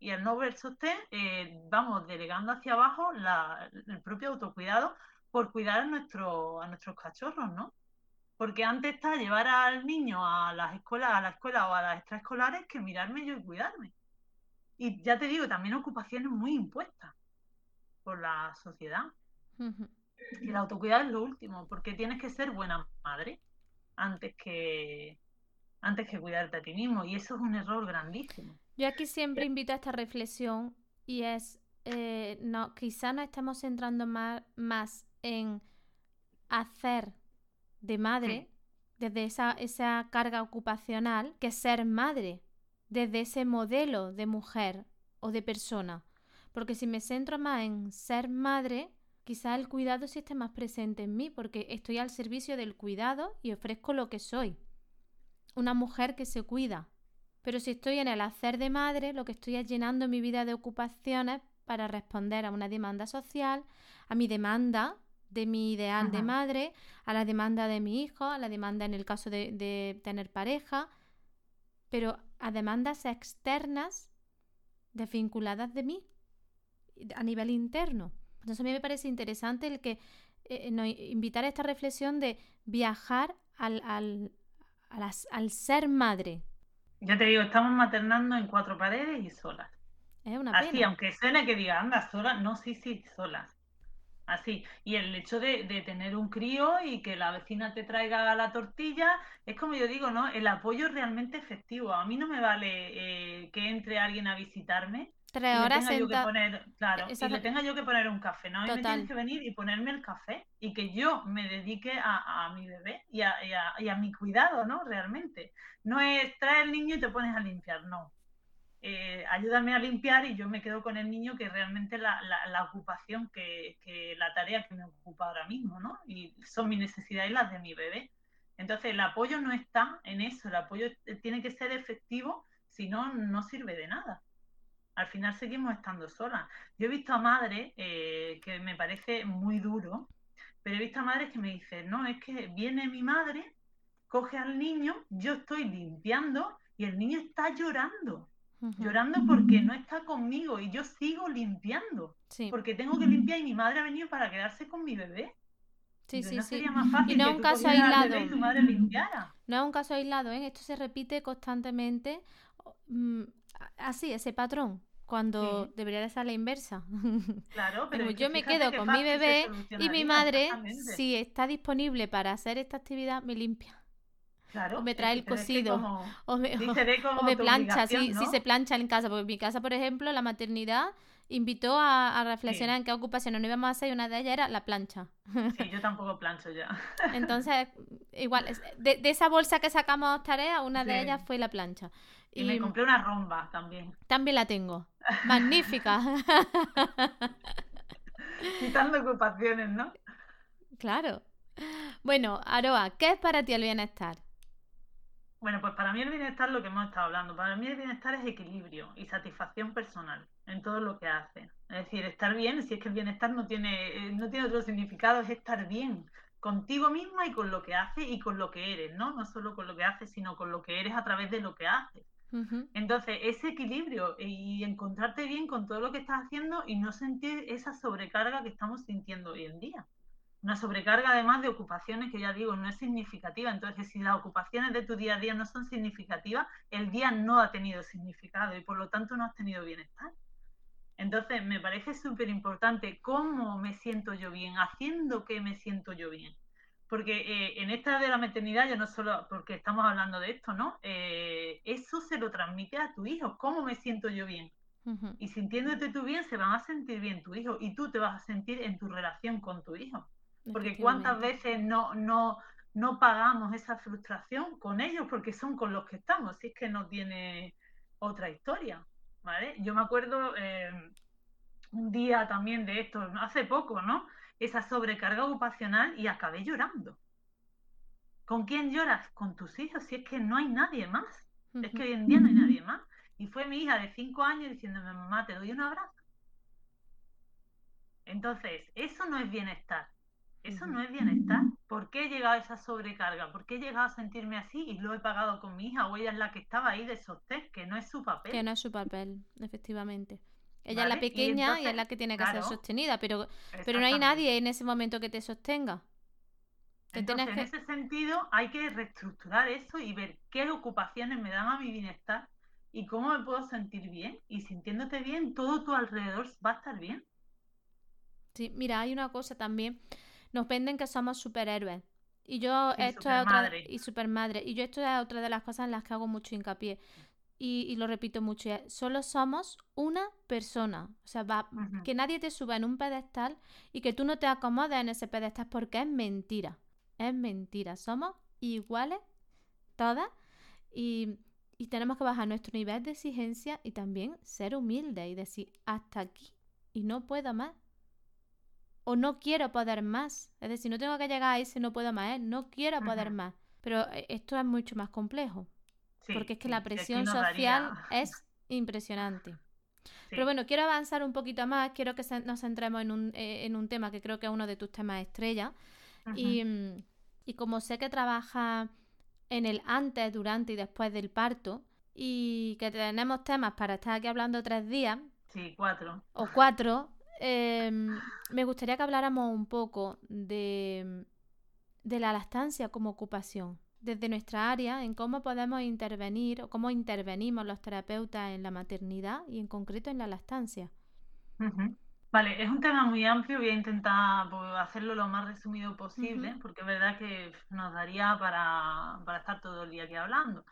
y al no ver sostén, eh, vamos delegando hacia abajo el propio autocuidado por cuidar a, nuestro, a nuestros cachorros, ¿no? Porque antes está llevar al niño a las escuelas, a la escuela o a las extraescolares que mirarme yo y cuidarme. Y ya te digo, también ocupaciones muy impuestas por la sociedad. Y el autocuidado es lo último, porque tienes que ser buena madre antes que antes que cuidarte a ti mismo. Y eso es un error grandísimo.
Yo aquí siempre invito a esta reflexión y es, eh, no, quizá nos estamos centrando más, más en hacer de madre, desde esa, esa carga ocupacional, que ser madre, desde ese modelo de mujer o de persona. Porque si me centro más en ser madre, quizá el cuidado sí esté más presente en mí, porque estoy al servicio del cuidado y ofrezco lo que soy. Una mujer que se cuida, pero si estoy en el hacer de madre, lo que estoy es llenando mi vida de ocupaciones para responder a una demanda social, a mi demanda de mi ideal de madre, a la demanda de mi hijo, a la demanda en el caso de, tener pareja, pero a demandas externas desvinculadas de mí, a nivel interno. Entonces a mí me parece interesante el que eh, eh, invitar a esta reflexión de viajar al, al, al ser madre,
ya te digo, estamos maternando en cuatro paredes y solas.
Es una
Así, aunque suene que diga, anda, solas, no, sí, sí, solas. Así. Y el hecho de, tener un crío y que la vecina te traiga la tortilla, es como yo digo, ¿no? El apoyo es realmente efectivo. A mí no me vale eh, que entre alguien a visitarme
Tres horas
y le tenga yo que poner, claro, y le tenga yo que poner un café, ¿no? Mí me tienes que venir y ponerme el café y que yo me dedique a, mi bebé y a, y, a, mi cuidado, ¿no? Realmente. No es traer el niño y te pones a limpiar, no. Eh, ayúdame a limpiar y yo me quedo con el niño que realmente la, la, ocupación, que, que, la tarea que me ocupa ahora mismo, ¿no? Y son mis necesidades y las de mi bebé. Entonces el apoyo no está en eso, el apoyo tiene que ser efectivo, si no, no sirve de nada al final seguimos estando solas. Yo he visto a madres, eh, que me parece muy duro, pero he visto a madres que me dicen, no, es que viene mi madre, coge al niño, yo estoy limpiando y el niño está llorando. Llorando porque no está conmigo y yo sigo limpiando. Porque tengo que limpiar y mi madre ha venido para quedarse con mi bebé.
Sí, sí,
no
sí.
Sería más fácil
y no es un caso aislado.
Y tu madre limpiara.
No es un caso aislado, ¿eh? Esto se repite constantemente. Mm, así, ese patrón cuando debería de ser la inversa.
Claro, pero
yo me quedo con mi bebé y mi madre, si está disponible para hacer esta actividad, me limpia.
Claro,
o me trae el cocido, o me, plancha, si, se plancha en casa, porque en mi casa, por ejemplo, la maternidad invitó a, reflexionar en qué ocupaciones no íbamos a hacer y una de ellas era la plancha.
Sí, yo tampoco plancho ya.
Entonces, igual, de, esa bolsa que sacamos tareas, una de ellas fue la plancha.
Y, me compré una romba también.
También la tengo. Magnífica.
Quitando ocupaciones, ¿no?
Claro. Bueno, Aroa, ¿qué es para ti el bienestar?
Bueno, pues para mí el bienestar, lo que hemos estado hablando, para mí el bienestar es equilibrio y satisfacción personal en todo lo que hace. Es decir, estar bien, si es que el bienestar no tiene, eh, no tiene otro significado, es estar bien contigo misma y con lo que haces y con lo que eres, ¿no? No solo con lo que haces, sino con lo que eres a través de lo que haces. Entonces, ese equilibrio y encontrarte bien con todo lo que estás haciendo y no sentir esa sobrecarga que estamos sintiendo hoy en día. Una sobrecarga además de ocupaciones que ya digo no es significativa. Entonces, si las ocupaciones de tu día a día no son significativas, el día no ha tenido significado y por lo tanto no has tenido bienestar. Entonces, me parece súper importante cómo me siento yo bien, haciendo que me siento yo bien. Porque eh, en esta de la maternidad, ya no solo porque estamos hablando de esto, ¿no? Eh, eso se lo transmite a tu hijo, cómo me siento yo bien. Y sintiéndote tú bien, se van a sentir bien tu hijo y tú te vas a sentir en tu relación con tu hijo. Porque cuántas veces no, no, no pagamos esa frustración con ellos porque son con los que estamos, si es que no tiene otra historia. ¿vale? Yo me acuerdo eh, un día también de esto, hace poco, ¿no? Esa sobrecarga ocupacional y acabé llorando. ¿Con quién lloras? Con tus hijos, si es que no hay nadie más. Es que hoy en día no hay nadie más. Y fue mi hija de cinco años diciéndome, mamá, te doy un abrazo. Entonces, eso no es bienestar. Eso no es bienestar. ¿Por qué he llegado a esa sobrecarga? ¿Por qué he llegado a sentirme así y lo he pagado con mi hija o ella es la que estaba ahí de sostén, que no es su papel?
Que no es su papel, efectivamente. Ella es la pequeña y, es la que tiene que ser sostenida, pero, pero no hay nadie en ese momento que te sostenga.
Entonces, en ese sentido, hay que reestructurar eso y ver qué ocupaciones me dan a mi bienestar y cómo me puedo sentir bien. Y sintiéndote bien, todo tu alrededor va a estar bien.
Sí, mira, hay una cosa también. Nos venden que somos superhéroes. Y yo, esto es otra. Y supermadre. Y yo, esto es otra de las cosas en las que hago mucho hincapié y, lo repito mucho, solo somos una persona. O sea, va, que nadie te suba en un pedestal y que tú no te acomodes en ese pedestal porque es mentira. Es mentira. Somos iguales todas y, y tenemos que bajar nuestro nivel de exigencia y también ser humildes y decir hasta aquí y no puedo más. O no quiero poder más. Es decir, no tengo que llegar a ese no puedo más, ¿eh? no quiero poder más. Pero eh, esto es mucho más complejo porque es que la presión social es impresionante. Pero bueno, quiero avanzar un poquito más, quiero que nos centremos en un, eh, en un tema que creo que es uno de tus temas estrella. y, y, como sé que trabaja en el antes, durante y después del parto, y que tenemos temas para estar aquí hablando tres días.
Sí, cuatro.
O cuatro. Em, me gustaría que habláramos un poco de, de la lactancia como ocupación desde nuestra área en cómo podemos intervenir o cómo intervenimos los terapeutas en la maternidad y en concreto en la lactancia.
Vale, es un tema muy amplio, voy a intentar pues, hacerlo lo más resumido posible, porque es verdad que nos daría para, para, estar todo el día aquí hablando.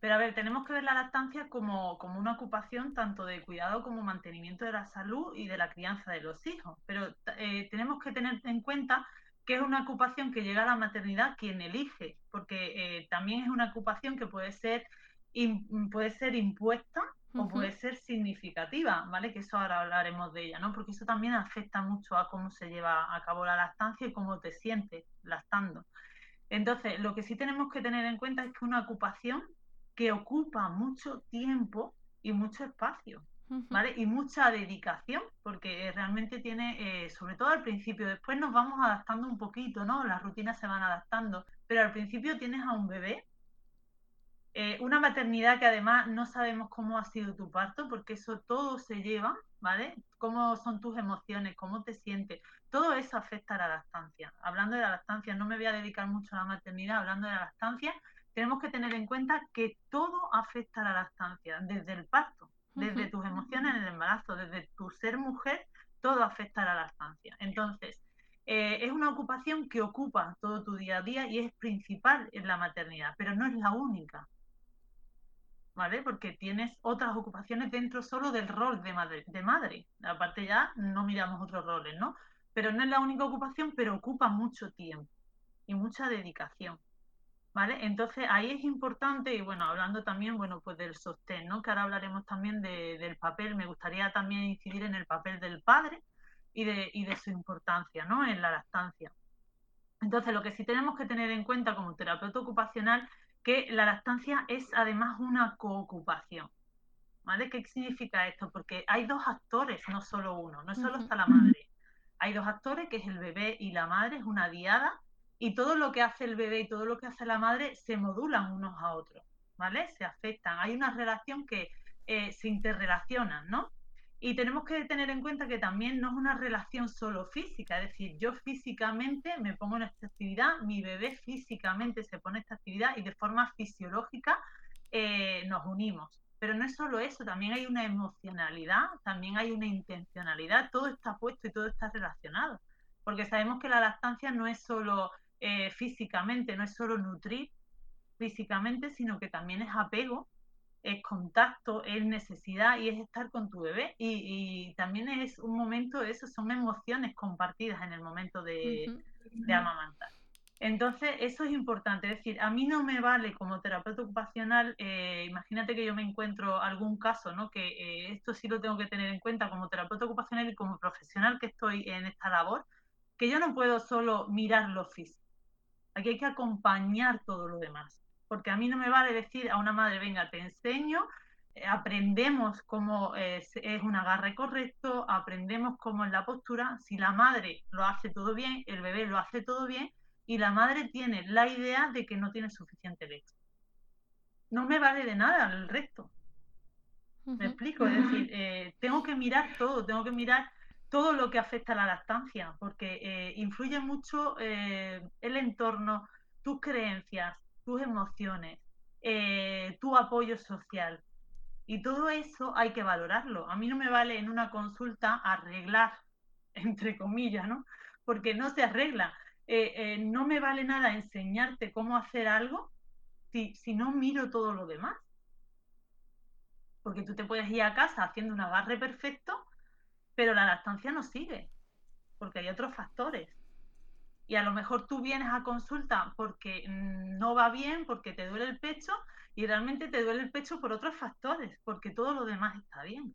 Pero a ver, tenemos que ver la lactancia como, como una ocupación tanto de cuidado como mantenimiento de la salud y de la crianza de los hijos. Pero eh, tenemos que tener en cuenta que es una ocupación que llega a la maternidad quien elige, porque eh, también es una ocupación que puede ser, puede ser impuesta o puede ser significativa, ¿vale? Que eso ahora hablaremos de ella, ¿no? Porque eso también afecta mucho a cómo se lleva a cabo la lactancia y cómo te sientes lactando. Entonces, lo que sí tenemos que tener en cuenta es que una ocupación que ocupa mucho tiempo y mucho espacio. ¿Vale? Y mucha dedicación, porque realmente tiene, eh, sobre todo al principio, después nos vamos adaptando un poquito, ¿no? Las rutinas se van adaptando, pero al principio tienes a un bebé, eh, una maternidad que además no sabemos cómo ha sido tu parto, porque eso todo se lleva, ¿vale? Cómo son tus emociones, cómo te sientes, todo eso afecta a la lactancia. Hablando de la lactancia, no me voy a dedicar mucho a la maternidad, hablando de la lactancia, tenemos que tener en cuenta que todo afecta a la lactancia, desde el parto desde tus emociones en el embarazo, desde tu ser mujer, todo afecta a la lactancia. Entonces, eh, es una ocupación que ocupa todo tu día a día y es principal en la maternidad, pero no es la única. ¿Vale? Porque tienes otras ocupaciones dentro solo del rol de madre, de madre. Aparte ya no miramos otros roles, ¿no? Pero no es la única ocupación, pero ocupa mucho tiempo y mucha dedicación. ¿Vale? Entonces ahí es importante, y bueno, hablando también, bueno, pues del sostén, ¿no? Que ahora hablaremos también del papel, me gustaría también incidir en el papel del padre y de, y de su importancia, ¿no? En la lactancia. Entonces, lo que sí tenemos que tener en cuenta como terapeuta ocupacional, que la lactancia es además una coocupación. ¿Vale? ¿Qué significa esto? Porque hay dos actores, no solo uno, no solo está la madre. Hay dos actores, que es el bebé y la madre, es una diada, y todo lo que hace el bebé y todo lo que hace la madre se modulan unos a otros, ¿vale? Se afectan. Hay una relación que eh, se interrelacionan, ¿no? Y tenemos que tener en cuenta que también no es una relación solo física, es decir, yo físicamente me pongo en esta actividad, mi bebé físicamente se pone en esta actividad y de forma fisiológica eh, nos unimos. Pero no es solo eso, también hay una emocionalidad, también hay una intencionalidad, todo está puesto y todo está relacionado. Porque sabemos que la lactancia no es solo eh, físicamente, no es solo nutrir físicamente, sino que también es apego, es contacto, es necesidad y es estar con tu bebé. Y, también es un momento, eso son emociones compartidas en el momento de, de amamantar. Entonces, eso es importante. Es decir, a mí no me vale como terapeuta ocupacional, eh, imagínate que yo me encuentro algún caso, ¿no? Que eh, esto sí lo tengo que tener en cuenta como terapeuta ocupacional y como profesional que estoy en esta labor, que yo no puedo solo mirar lo físico. Aquí hay que acompañar todo lo demás. Porque a mí no me vale decir a una madre, venga, te enseño, eh, aprendemos cómo es, es un agarre correcto, aprendemos cómo es la postura. Si la madre lo hace todo bien, el bebé lo hace todo bien, y la madre tiene la idea de que no tiene suficiente leche. No me vale de nada el resto. ¿Me explico? Es decir, eh, tengo que mirar todo, tengo que mirar todo lo que afecta a la lactancia, porque eh, influye mucho eh, el entorno, tus creencias, tus emociones, tu apoyo social. Y todo eso hay que valorarlo. A mí no me vale en una consulta arreglar, entre comillas, ¿no? Porque no se arregla. Eh, eh, no me vale nada enseñarte cómo hacer algo si, si no miro todo lo demás. Porque tú te puedes ir a casa haciendo un agarre perfecto, pero la lactancia no sigue, porque hay otros factores. Y a lo mejor tú vienes a consulta porque mm, no va bien, porque te duele el pecho, y realmente te duele el pecho por otros factores, porque todo lo demás está bien.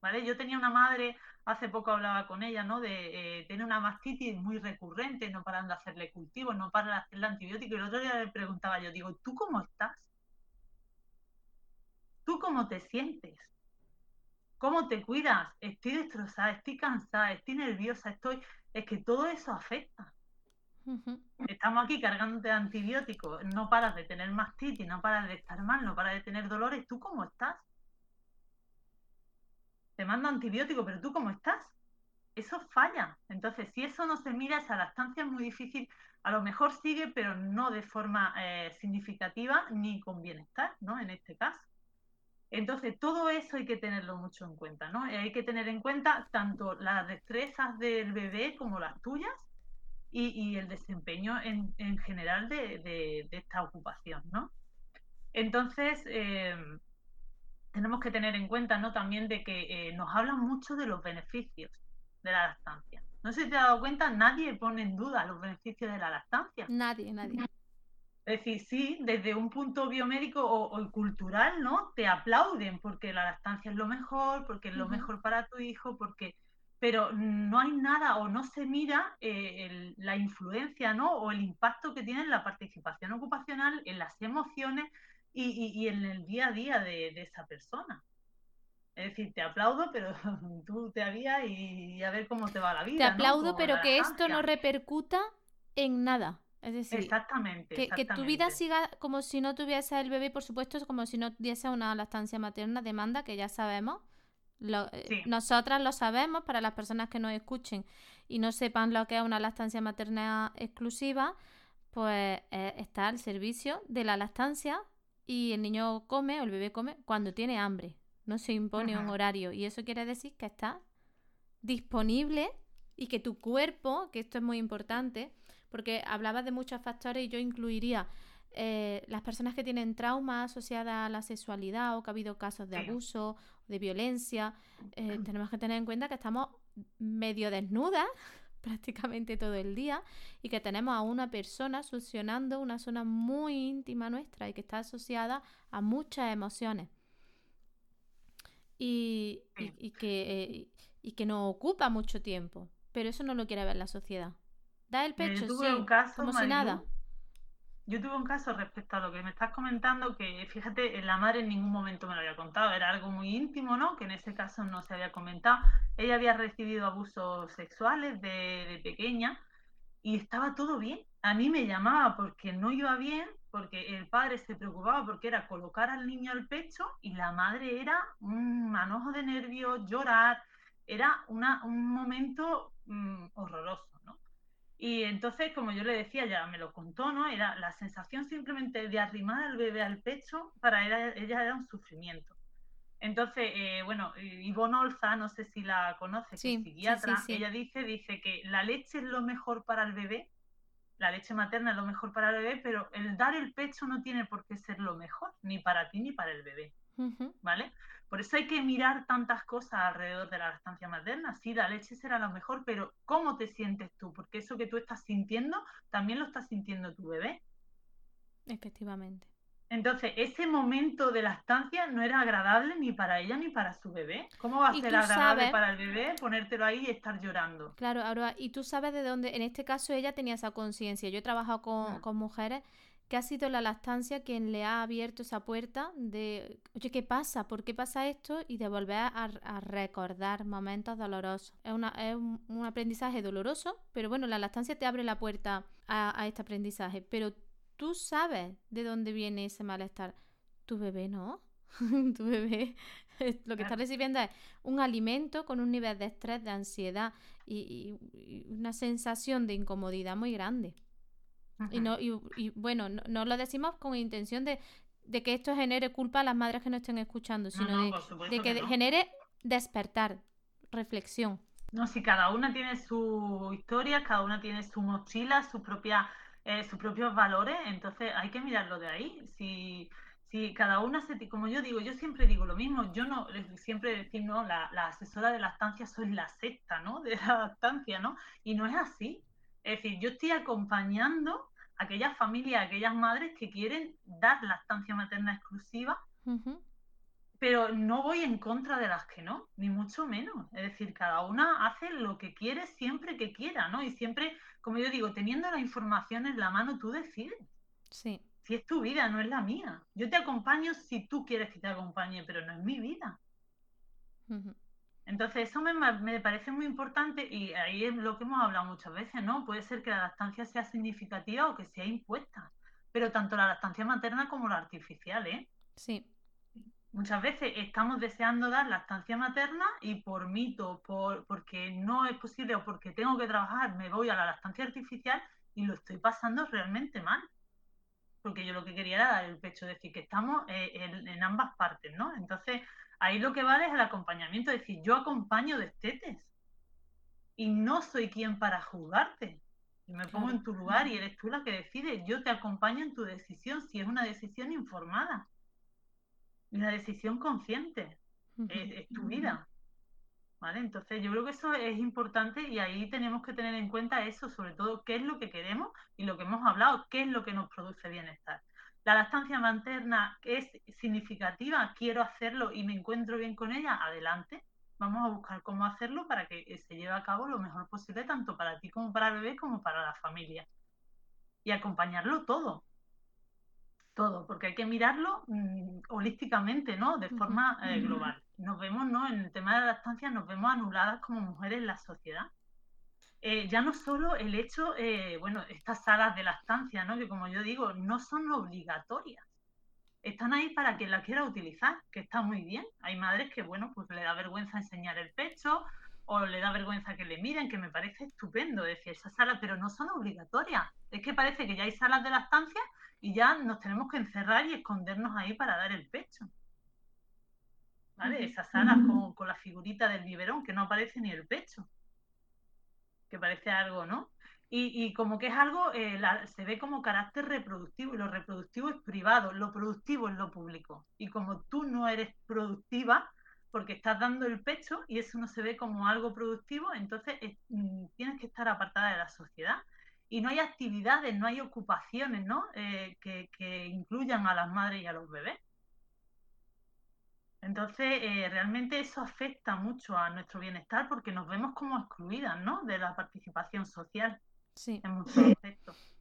¿Vale? Yo tenía una madre hace poco hablaba con ella, ¿no? De eh, tener una mastitis muy recurrente, no paran de hacerle cultivos, no paran de hacerle antibióticos. Y el otro día le preguntaba yo, digo, ¿tú cómo estás? ¿Tú cómo te sientes? ¿Cómo te cuidas? Estoy destrozada, estoy cansada, estoy nerviosa, estoy... Es que todo eso afecta. Estamos aquí cargándote de antibióticos, no paras de tener mastitis, no paras de estar mal, no paras de tener dolores. ¿Tú cómo estás? te mando antibiótico, pero tú cómo estás. Eso falla. Entonces, si eso no se mira, esa lactancia es muy difícil. A lo mejor sigue, pero no de forma eh, significativa ni con bienestar, ¿no? En este caso. Entonces, todo eso hay que tenerlo mucho en cuenta, ¿no? Hay que tener en cuenta tanto las destrezas del bebé como las tuyas y, el desempeño en, general de, esta ocupación, ¿no? Entonces, eh, tenemos que tener en cuenta ¿no? también de que eh, nos hablan mucho de los beneficios de la lactancia. No sé si te has dado cuenta, nadie pone en duda los beneficios de la lactancia.
Nadie, nadie.
Es decir, sí, desde un punto biomédico o, cultural, ¿no? Te aplauden porque la lactancia es lo mejor, porque es lo mejor para tu hijo, porque pero no hay nada o no se mira eh, la influencia, ¿no? O el impacto que tiene la participación ocupacional, en las emociones, y, en el día a día de, esa persona. Es decir, te aplaudo, pero tú te habías y, a ver cómo te va la vida.
Te aplaudo, pero que esto no repercuta en nada. Es decir,
exactamente,
que, tu vida siga como si no tuviese el bebé, por supuesto, como si no tuviese una lactancia materna, demanda, que ya sabemos. Eh, nosotras lo sabemos, para las personas que nos escuchen y no sepan lo que es una lactancia materna exclusiva, pues eh, está al servicio de la lactancia y el niño come o el bebé come cuando tiene hambre. No se impone un horario y eso quiere decir que está disponible y que tu cuerpo, que esto es muy importante, porque hablabas de muchos factores y yo incluiría eh, las personas que tienen traumas asociadas a la sexualidad o que ha habido casos de abuso, de violencia, eh, tenemos que tener en cuenta que estamos medio desnudas prácticamente todo el día y que tenemos a una persona succionando una zona muy íntima nuestra y que está asociada a muchas emociones. Y, que, eh, y que nos ocupa mucho tiempo, pero eso no lo quiere ver la sociedad. Da el pecho, sí, como si nada.
Yo tuve un caso respecto a lo que me estás comentando, que fíjate, la madre en ningún momento me lo había contado, era algo muy íntimo, ¿no? Que en ese caso no se había comentado. Ella había recibido abusos sexuales de, pequeña y estaba todo bien. A mí me llamaba porque no iba bien, porque el padre se preocupaba porque era colocar al niño al pecho y la madre era un manojo de nervios, llorar, era una, un momento mm, horroroso. Y entonces, como yo le decía, ya me lo contó, ¿no? Era la sensación simplemente de arrimar al bebé al pecho, para ella, era un sufrimiento. Entonces, eh, bueno, Ivonne Olza, no sé si la conoce, que es psiquiatra, ella dice, dice que la leche es lo mejor para el bebé, la leche materna es lo mejor para el bebé, pero el dar el pecho no tiene por qué ser lo mejor, ni para ti ni para el bebé. ¿Vale? Por eso hay que mirar tantas cosas alrededor de la lactancia materna. Sí, la leche será lo mejor, pero ¿cómo te sientes tú? Porque eso que tú estás sintiendo, también lo está sintiendo tu bebé.
Efectivamente.
Entonces, ese momento de lactancia no era agradable ni para ella ni para su bebé. ¿Cómo va a ser agradable para el bebé ponértelo ahí y estar llorando?
Claro, ahora, y tú sabes de dónde, en este caso ella tenía esa conciencia. Yo he trabajado con, con mujeres que ha sido la lactancia quien le ha abierto esa puerta de, oye, ¿qué pasa? ¿Por qué pasa esto? Y de volver a, recordar momentos dolorosos. Es, una, es un, aprendizaje doloroso, pero bueno, la lactancia te abre la puerta a, a este aprendizaje. Pero tú sabes de dónde viene ese malestar. Tu bebé no. tu bebé lo que está recibiendo es un alimento con un nivel de estrés, de ansiedad y, una sensación de incomodidad muy grande. Y, no, y, bueno, no, lo decimos con intención de, que esto genere culpa a las madres que no estén escuchando, sino de, que, genere despertar, reflexión.
No, si cada una tiene su historia, cada una tiene su mochila, su propia eh, sus propios valores, entonces hay que mirarlo de ahí. Si, si cada una se, como yo digo, yo siempre digo lo mismo, yo no, siempre decir, no, la, asesora de lactancia soy la sexta, ¿no? De la lactancia, ¿no? Y no es así. Es decir, yo estoy acompañando aquellas familias, aquellas madres que quieren dar lactancia materna exclusiva, pero no voy en contra de las que no, ni mucho menos. Es decir, cada una hace lo que quiere siempre que quiera, ¿no? Y siempre como yo digo, teniendo la información en la mano, tú decides.
Sí.
Si es tu vida, no es la mía. Yo te acompaño si tú quieres que te acompañe, pero no es mi vida. Entonces, eso me, me, parece muy importante y ahí es lo que hemos hablado muchas veces, ¿no? Puede ser que la lactancia sea significativa o que sea impuesta, pero tanto la lactancia materna como la artificial, ¿eh?
Sí.
Muchas veces estamos deseando dar lactancia materna y por mito, por, porque no es posible o porque tengo que trabajar, me voy a la lactancia artificial y lo estoy pasando realmente mal. Porque yo lo que quería era dar el pecho, decir que estamos eh, en, ambas partes, ¿no? Entonces, ahí lo que vale es el acompañamiento, es decir, yo acompaño de estetes y no soy quien para juzgarte. Yo me pongo en tu lugar y eres tú la que decide. Yo te acompaño en tu decisión si es una decisión informada una decisión consciente, es, tu vida. ¿Vale? Entonces yo creo que eso es importante y ahí tenemos que tener en cuenta eso, sobre todo qué es lo que queremos y lo que hemos hablado, qué es lo que nos produce bienestar. La lactancia materna es significativa, quiero hacerlo y me encuentro bien con ella, adelante. Vamos a buscar cómo hacerlo para que se lleve a cabo lo mejor posible, tanto para ti como para el bebé, como para la familia. Y acompañarlo todo, todo, porque hay que mirarlo mm, holísticamente, ¿no? De forma eh, global. Nos vemos, ¿no? En el tema de la lactancia nos vemos anuladas como mujeres en la sociedad. Eh, ya no solo el hecho, eh, bueno, estas salas de lactancia, ¿no? Que como yo digo, no son obligatorias. Están ahí para quien la quiera utilizar, que está muy bien. Hay madres que, bueno, pues le da vergüenza enseñar el pecho o le da vergüenza que le miren, que me parece estupendo decir esas salas, pero no son obligatorias. Es que parece que ya hay salas de lactancia y ya nos tenemos que encerrar y escondernos ahí para dar el pecho. ¿Vale? Esas salas con, la figurita del biberón, que no aparece ni el pecho. Que parece algo, ¿no? Y, como que es algo, eh, se ve como carácter reproductivo, y lo reproductivo es privado, lo productivo es lo público. Y como tú no eres productiva, porque estás dando el pecho y eso no se ve como algo productivo, entonces mm, tienes que estar apartada de la sociedad y no hay actividades, no hay ocupaciones ¿no? Eh, que, incluyan a las madres y a los bebés. Entonces, eh, realmente eso afecta mucho a nuestro bienestar porque nos vemos como excluidas ¿no? de la participación social
sí.
en muchos aspectos.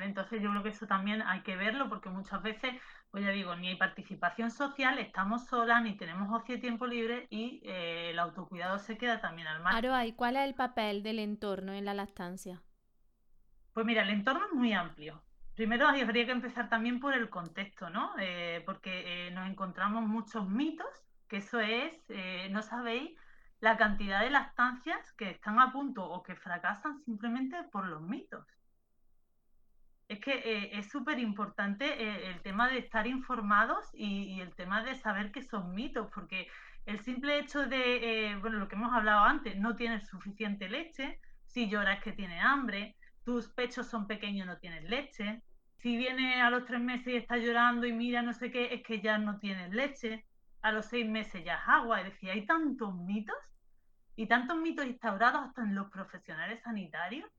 Entonces yo creo que eso también hay que verlo porque muchas veces pues ya digo, ni hay participación social, estamos solas, ni tenemos ocio y tiempo libre y eh, el autocuidado se queda también al mar.
Aroa, ¿y cuál es el papel del entorno en la lactancia?
Pues mira, el entorno es muy amplio. Primero habría que empezar también por el contexto, ¿no? Eh, porque eh, nos encontramos muchos mitos, que eso es, no sabéis la cantidad de lactancias que están a punto o que fracasan simplemente por los mitos. es que eh, es súper importante eh, el tema de estar informados y, el tema de saber que son mitos, porque el simple hecho de, eh, bueno, lo que hemos hablado antes, no tienes suficiente leche, si lloras que tienes hambre, tus pechos son pequeños, no tienes leche, si viene a los tres meses y está llorando y mira no sé qué, es que ya no tienes leche, a los seis meses ya es agua, es decir, hay tantos mitos y tantos mitos instaurados hasta en los profesionales sanitarios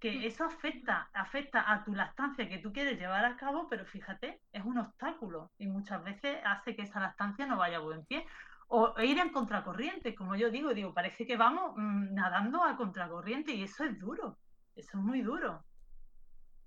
que mm. eso afecta, afecta a tu lactancia que tú quieres llevar a cabo, pero fíjate, es un obstáculo y muchas veces hace que esa lactancia no vaya a buen pie. O ir en contracorriente, como yo digo, digo, parece que vamos mm, nadando a contracorriente y eso es duro, eso es muy duro.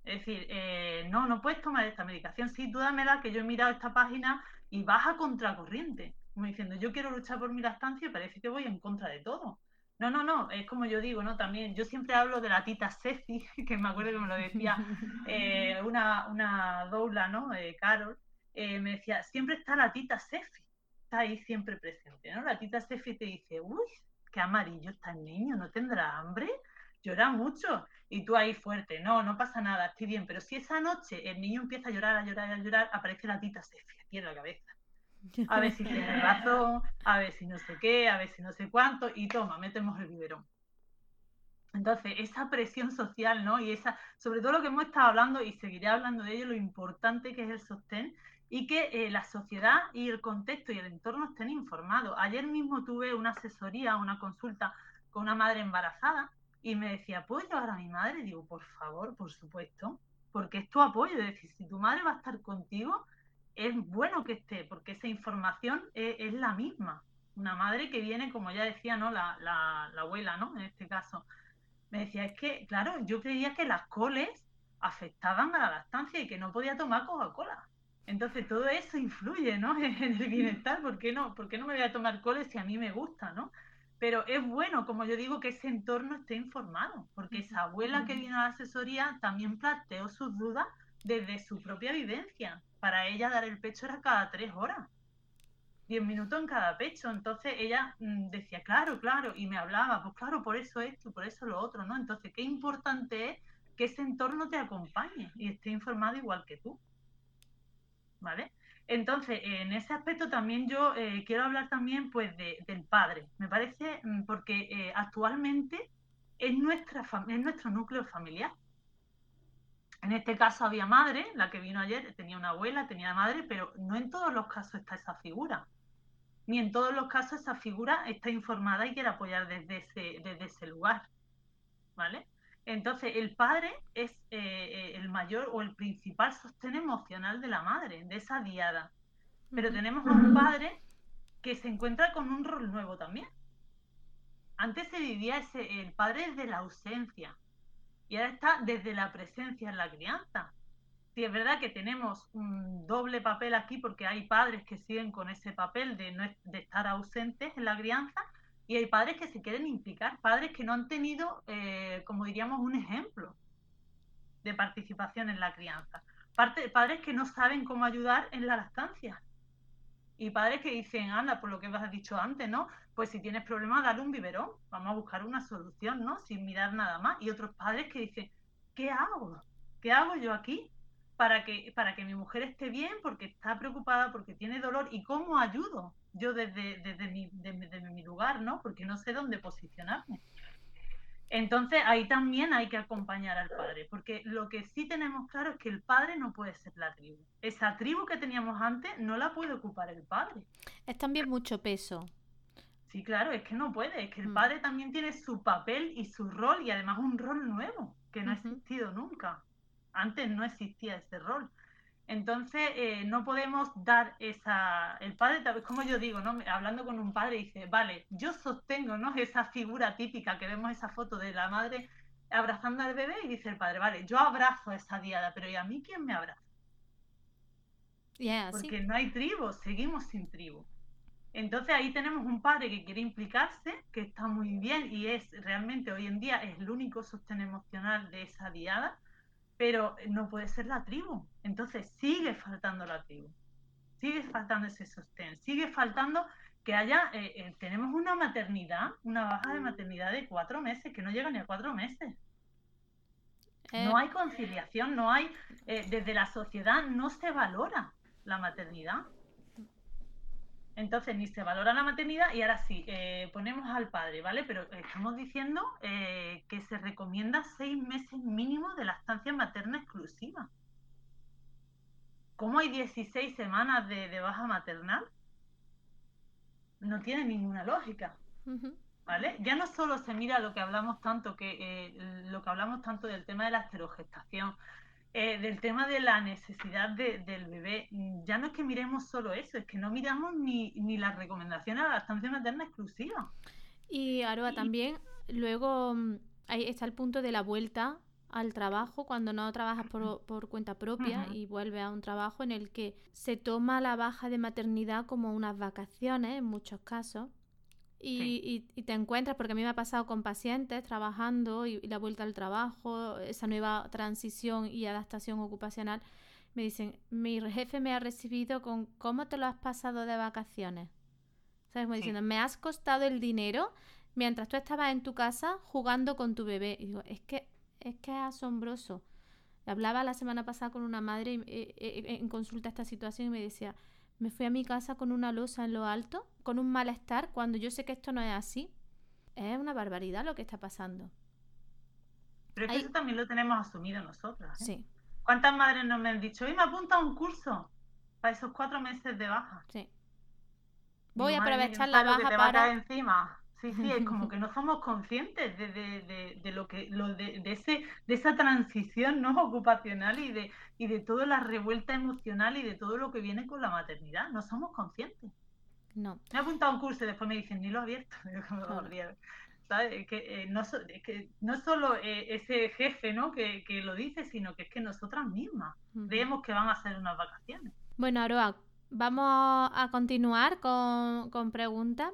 Es decir, eh, no, no puedes tomar esta medicación. Sí, tú dámela, que yo he mirado esta página y vas a contracorriente. Como diciendo, yo quiero luchar por mi lactancia y parece que voy en contra de todo. No, no, no, es como yo digo, ¿no? También, yo siempre hablo de la tita Ceci, que me acuerdo que me lo decía eh, una, una doula, ¿no? Eh, Carol, eh, me decía, siempre está la tita Ceci, está ahí siempre presente, ¿no? La tita Ceci te dice, uy, qué amarillo está el niño, ¿no tendrá hambre? Llora mucho. Y tú ahí fuerte, no, no pasa nada, estoy bien. Pero si esa noche el niño empieza a llorar, a llorar, a llorar, aparece la tita Ceci aquí en la cabeza a ver si tiene razón, a ver si no sé qué, a ver si no sé cuánto, y toma, metemos el biberón. Entonces, esa presión social, ¿no? Y esa, sobre todo lo que hemos estado hablando, y seguiré hablando de ello, lo importante que es el sostén y que eh, la sociedad y el contexto y el entorno estén informados. Ayer mismo tuve una asesoría, una consulta con una madre embarazada y me decía, ¿puedo llevar a mi madre? digo, por favor, por supuesto, porque es tu apoyo. Es decir, si tu madre va a estar contigo, es bueno que esté, porque esa información es, la misma. Una madre que viene, como ya decía, ¿no? La, la, abuela, ¿no? En este caso, me decía, es que, claro, yo creía que las coles afectaban a la lactancia y que no podía tomar Coca-Cola. Entonces todo eso influye, ¿no? En el bienestar. ¿Por qué no? ¿Por qué no me voy a tomar coles si a mí me gusta, ¿no? Pero es bueno, como yo digo, que ese entorno esté informado, porque esa abuela que vino a la asesoría también planteó sus dudas desde su propia vivencia para ella dar el pecho era cada tres horas, diez minutos en cada pecho. Entonces ella mm, decía, claro, claro, y me hablaba, pues claro, por eso esto, por eso lo otro, ¿no? Entonces, qué importante es que ese entorno te acompañe y esté informado igual que tú. ¿Vale? Entonces, en ese aspecto también yo eh, quiero hablar también pues del padre. Me parece, mm, porque eh, actualmente es, nuestra es nuestro núcleo familiar. En este caso había madre, la que vino ayer tenía una abuela, tenía madre, pero no en todos los casos está esa figura. Ni en todos los casos esa figura está informada y quiere apoyar desde ese, desde ese lugar. ¿Vale? Entonces, el padre es eh, eh, el mayor o el principal sostén emocional de la madre, de esa diada. Pero tenemos a un padre que se encuentra con un rol nuevo también. Antes se vivía ese, el padre de la ausencia, y ahora está desde la presencia en la crianza. Sí, es verdad que tenemos un doble papel aquí porque hay padres que siguen con ese papel de, no, de estar ausentes en la crianza y hay padres que se quieren implicar, padres que no han tenido, eh, como diríamos, un ejemplo de participación en la crianza. padres que no saben cómo ayudar en la lactancia. Y padres que dicen, anda, por lo que has dicho antes, ¿no? Pues si tienes problemas, dale un biberón, vamos a buscar una solución, ¿no? Sin mirar nada más. Y otros padres que dicen, ¿qué hago? ¿Qué hago yo aquí? Para que, para que mi mujer esté bien, porque está preocupada, porque tiene dolor, y cómo ayudo yo desde, desde, mi, desde mi lugar, ¿no? Porque no sé dónde posicionarme. Entonces ahí también hay que acompañar al padre, porque lo que sí tenemos claro es que el padre no puede ser la tribu. Esa tribu que teníamos antes no la puede ocupar el padre.
Es también mucho peso.
Sí, claro, es que no puede, es que el mm. padre también tiene su papel y su rol y además un rol nuevo que no ha existido nunca. Antes no existía ese rol. Entonces, eh, no podemos dar esa... El padre, como yo digo, ¿no? hablando con un padre, dice, vale, yo sostengo ¿no? esa figura típica que vemos esa foto de la madre abrazando al bebé y dice el padre, vale, yo abrazo esa diada, pero ¿y a mí quién me abraza? Porque no hay tribu, seguimos sin tribu. Entonces ahí tenemos un padre que quiere implicarse, que está muy bien y es realmente hoy en día es el único sostén emocional de esa diada, pero no puede ser la tribu. Entonces sigue faltando la tribu, sigue faltando ese sostén, sigue faltando que haya, eh, eh, tenemos una maternidad, una baja de maternidad de cuatro meses, que no llega ni a cuatro meses. No hay conciliación, no hay, desde la sociedad no se valora la maternidad. Entonces, ni se valora la maternidad y ahora sí, eh, ponemos al padre, ¿vale? Pero estamos diciendo eh, que se recomienda seis meses mínimo de lactancia materna exclusiva. ¿Cómo hay 16 semanas de, baja maternal? No tiene ninguna lógica. ¿Vale? Ya no solo se mira lo que hablamos tanto, que eh, lo que hablamos tanto del tema de la esterogestación, eh, del tema de la necesidad del bebé, ya no es que miremos solo eso, es que no miramos ni, ni la recomendación a la estancia materna exclusiva.
Y Aroa, también luego mm, ahí está el punto de la vuelta al trabajo cuando no trabajas por, por cuenta propia y vuelve a un trabajo en el que se toma la baja de maternidad como unas vacaciones en muchos casos y, te encuentras, porque a mí me ha pasado con pacientes trabajando y, la vuelta al trabajo, esa nueva transición y adaptación ocupacional, me dicen, mi jefe me ha recibido con cómo te lo has pasado de vacaciones. ¿Sabes? Me diciendo, me has costado el dinero mientras tú estabas en tu casa jugando con tu bebé. Y digo, es que es, que es asombroso. Hablaba la semana pasada con una madre en consulta esta situación y me decía, me fui a mi casa con una losa en lo alto, con un malestar, cuando yo sé que esto no es así. Es una barbaridad lo que está pasando.
Pero es que eso también lo tenemos asumido nosotras.
¿eh? Sí.
¿Cuántas madres nos me han dicho, hoy me apunta a un curso para esos cuatro meses de baja?
Sí. Voy a aprovechar la baja para...
encima. Sí, sí, es como que no somos conscientes de, de, de, lo que, lo de, ese, de esa transición no ocupacional y de, y de toda la revuelta emocional y de todo lo que viene con la maternidad. No somos conscientes.
No.
Me he apuntado a un curso y después me dicen, ni lo he abierto. ¿Sabes? Que, eh, no, es que no solo eh, ese jefe ¿no? Que, que, lo dice, sino que es que nosotras mismas creemos que van a ser unas vacaciones.
Bueno, Aroa, vamos a continuar con, con preguntas.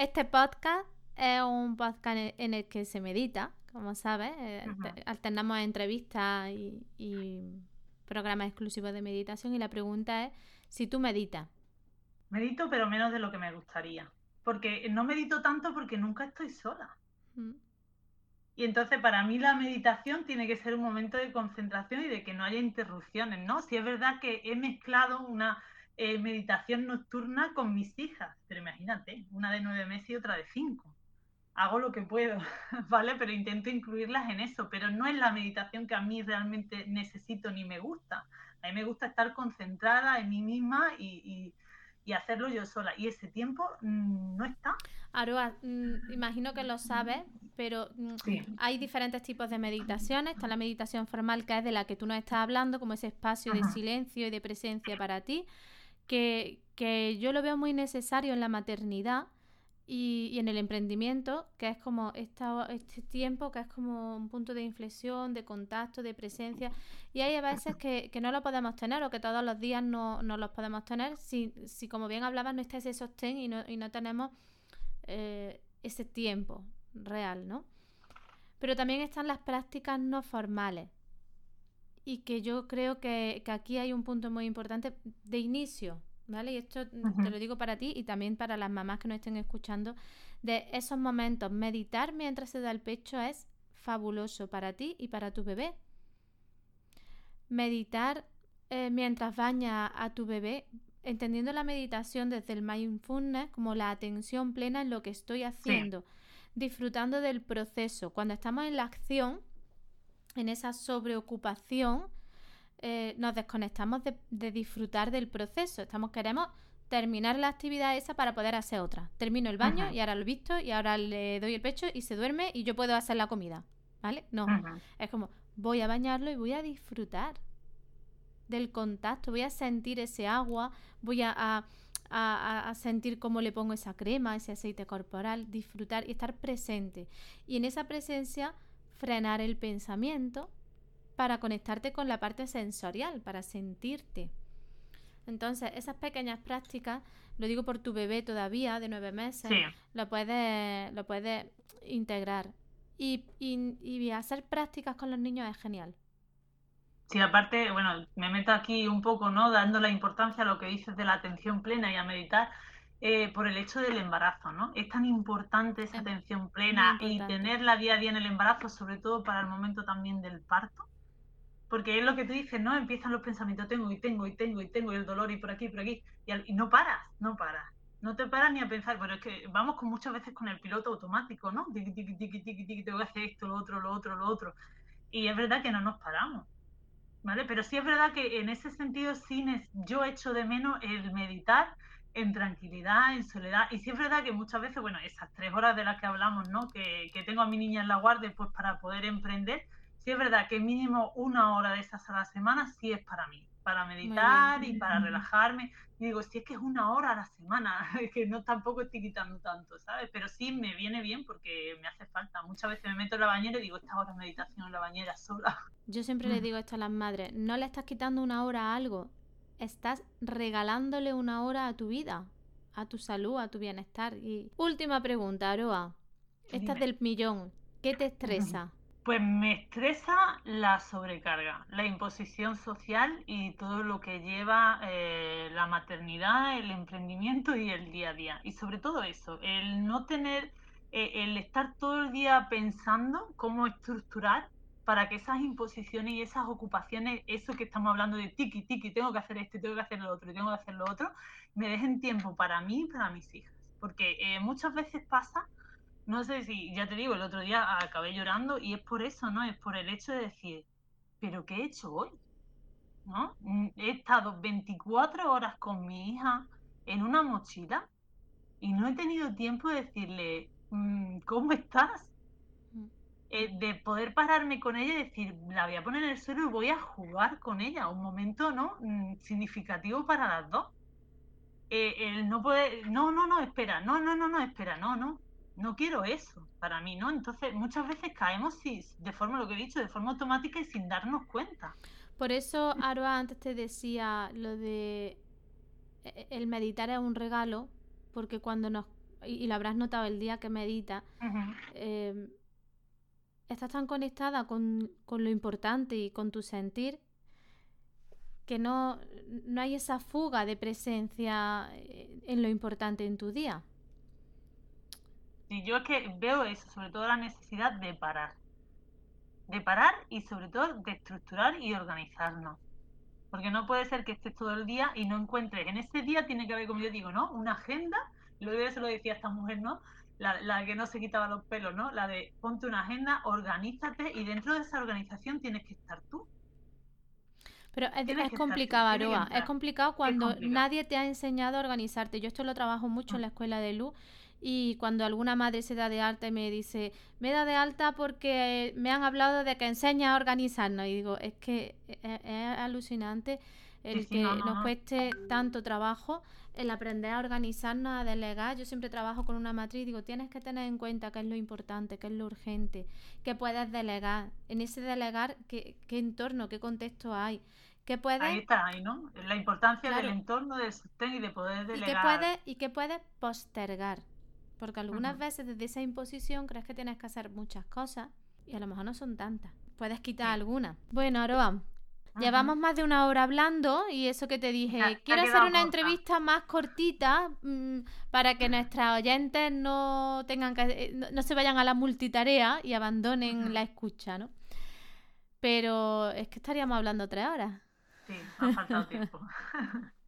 Este podcast es un podcast en el que se medita, como sabes. Eh, alternamos entrevistas y, programas exclusivos de meditación. Y la pregunta es si tú meditas.
Medito, pero menos de lo que me gustaría. Porque no medito tanto porque nunca estoy sola. Y entonces para mí la meditación tiene que ser un momento de concentración y de que no haya interrupciones, ¿no? Si es verdad que he mezclado una eh, meditación nocturna con mis hijas, pero imagínate, una de nueve meses y otra de cinco. Hago lo que puedo, ¿vale? Pero intento incluirlas en eso, pero no es la meditación que a mí realmente necesito ni me gusta. A mí me gusta estar concentrada en mí misma y, hacerlo yo sola. Y ese tiempo mm, no está.
Aroa, mm, imagino que lo sabes, pero mm, hay diferentes tipos de meditaciones. Está la meditación formal, que es de la que tú nos estás hablando, como ese espacio de silencio y de presencia para ti que, yo lo veo muy necesario en la maternidad y, en el emprendimiento, que es como esta, este tiempo, que es como un punto de inflexión, de contacto, de presencia. Y hay a veces que, no lo podemos tener o que todos los días no, no los podemos tener si, si, como bien hablabas, no está ese sostén y no, y no tenemos eh, ese tiempo real, ¿no? Pero también están las prácticas no formales y que yo creo que, aquí hay un punto muy importante de inicio, ¿vale? Y esto te lo digo para ti y también para las mamás que nos estén escuchando, de esos momentos, meditar mientras se da el pecho es fabuloso para ti y para tu bebé. Meditar eh, mientras baña a tu bebé, entendiendo la meditación desde el mindfulness como la atención plena en lo que estoy haciendo, disfrutando del proceso. Cuando estamos en la acción, en esa sobreocupación, eh, nos desconectamos de, disfrutar del proceso. Estamos, queremos terminar la actividad esa para poder hacer otra. Termino el baño y ahora lo visto y ahora le doy el pecho y se duerme y yo puedo hacer la comida. ¿Vale? No. Es como, voy a bañarlo y voy a disfrutar del contacto, voy a sentir ese agua, voy a, a, sentir cómo le pongo esa crema, ese aceite corporal, disfrutar y estar presente. Y en esa presencia frenar el pensamiento para conectarte con la parte sensorial, para sentirte. Entonces, esas pequeñas prácticas, lo digo por tu bebé todavía, de nueve meses, lo puedes lo puedes integrar. Y, y, hacer prácticas con los niños es genial.
Sí, aparte, bueno, me meto aquí un poco, ¿no? Dando la importancia a lo que dices de la atención plena y a meditar. Eh, por el hecho del embarazo, ¿no? Es tan importante esa atención plena y tenerla día a día en el embarazo, sobre todo para el momento también del parto. Porque es lo que tú dices, ¿no? Empiezan los pensamientos, tengo y tengo y tengo y tengo y el dolor y por aquí y por aquí. Y, no paras, no paras. No te paras ni a pensar, pero es que vamos con muchas veces con el piloto automático, ¿no? Tiki, tiki, tiki, tiki, tiki, tengo que hacer esto, lo otro, lo otro, lo otro. Y es verdad que no nos paramos, ¿vale? Pero sí es verdad que en ese sentido sí yo echo de menos el meditar en tranquilidad, en soledad. Y sí es verdad que muchas veces, bueno, esas tres horas de las que hablamos, ¿no? Que, que tengo a mi niña en la guardia, pues para poder emprender, sí es verdad que mínimo una hora de esas a la semana sí es para mí, para meditar y para relajarme. Y digo, si es que es una hora a la semana, que no tampoco estoy quitando tanto, ¿sabes? Pero sí me viene bien porque me hace falta. Muchas veces me meto en la bañera y digo, esta hora de meditación en la bañera sola.
Yo siempre le digo esto a las madres, no le estás quitando una hora a algo, estás regalándole una hora a tu vida, a tu salud, a tu bienestar. Y última pregunta, Aroa. Esta es del millón. ¿Qué te estresa?
Pues me estresa la sobrecarga, la imposición social y todo lo que lleva eh, la maternidad, el emprendimiento y el día a día. Y sobre todo eso, el no tener, eh, el estar todo el día pensando cómo estructurar para que esas imposiciones y esas ocupaciones, eso que estamos hablando de tiki, tiki, tengo que hacer esto, tengo que hacer lo otro, tengo que hacer lo otro, me dejen tiempo para mí y para mis hijas. Porque eh, muchas veces pasa no sé si, ya te digo, el otro día acabé llorando y es por eso, ¿no? Es por el hecho de decir, ¿pero qué he hecho hoy? ¿No? Mm, he estado 24 horas con mi hija en una mochila y no he tenido tiempo de decirle, mm, ¿cómo estás? Mm. Eh, de poder pararme con ella y decir, la voy a poner en el suelo y voy a jugar con ella, un momento no significativo para las dos. Eh, el no poder, no, no, no, espera, no, no, no, no, espera, no, no, no quiero eso para mí, ¿no? Entonces muchas veces caemos de forma, lo que he dicho, de forma automática y sin darnos cuenta.
Por eso, Aroa, antes te decía lo de e-, el meditar es un regalo, porque cuando nos, y, lo habrás notado el día que medita, em, estás tan conectada con, con, lo importante y con tu sentir que no, no hay esa fuga de presencia eh, en lo importante en tu día.
Sí, yo es que veo eso, sobre todo la necesidad de parar. De parar y sobre todo de estructurar y organizarnos. Porque no puede ser que estés todo el día y no encuentres. En ese día tiene que haber, como yo digo, ¿no? Una agenda. Lo de eso lo decía esta mujer, ¿no? La, la, que no se quitaba los pelos, ¿no? La de ponte una agenda, organízate y dentro de esa organización tienes que estar tú.
Pero es, complicado, Aroa. Es complicado cuando nadie te ha enseñado a organizarte. Yo esto lo trabajo mucho en la escuela de luz y cuando alguna madre se da de alta y me dice, me da de alta porque me han hablado de que enseña a organizarnos. Y digo, es que e-, e-, es, alucinante el que nos cueste tanto trabajo el aprender a organizarnos, a delegar. Yo siempre trabajo con una matriz digo, tienes que tener en cuenta qué es lo importante, qué es lo urgente, qué puedes delegar. En ese delegar, qué, qué entorno, qué contexto hay. ¿Qué puedes...
Ahí está, ahí, ¿no? La importancia del entorno, del sostén y de poder delegar.
¿Y qué puedes, y qué puedes postergar? Porque algunas veces desde esa imposición crees que tienes que hacer muchas cosas y a lo mejor no son tantas. Puedes quitar algunas. Bueno, Aroa, llevamos más de una hora hablando y eso que te dije, quiero hacer una entrevista más cortita mm, para que nuestras oyentes no tengan que eh, no, se vayan a la multitarea y abandonen la escucha, ¿no? Pero es que estaríamos hablando tres horas.
Sí, ha faltado tiempo.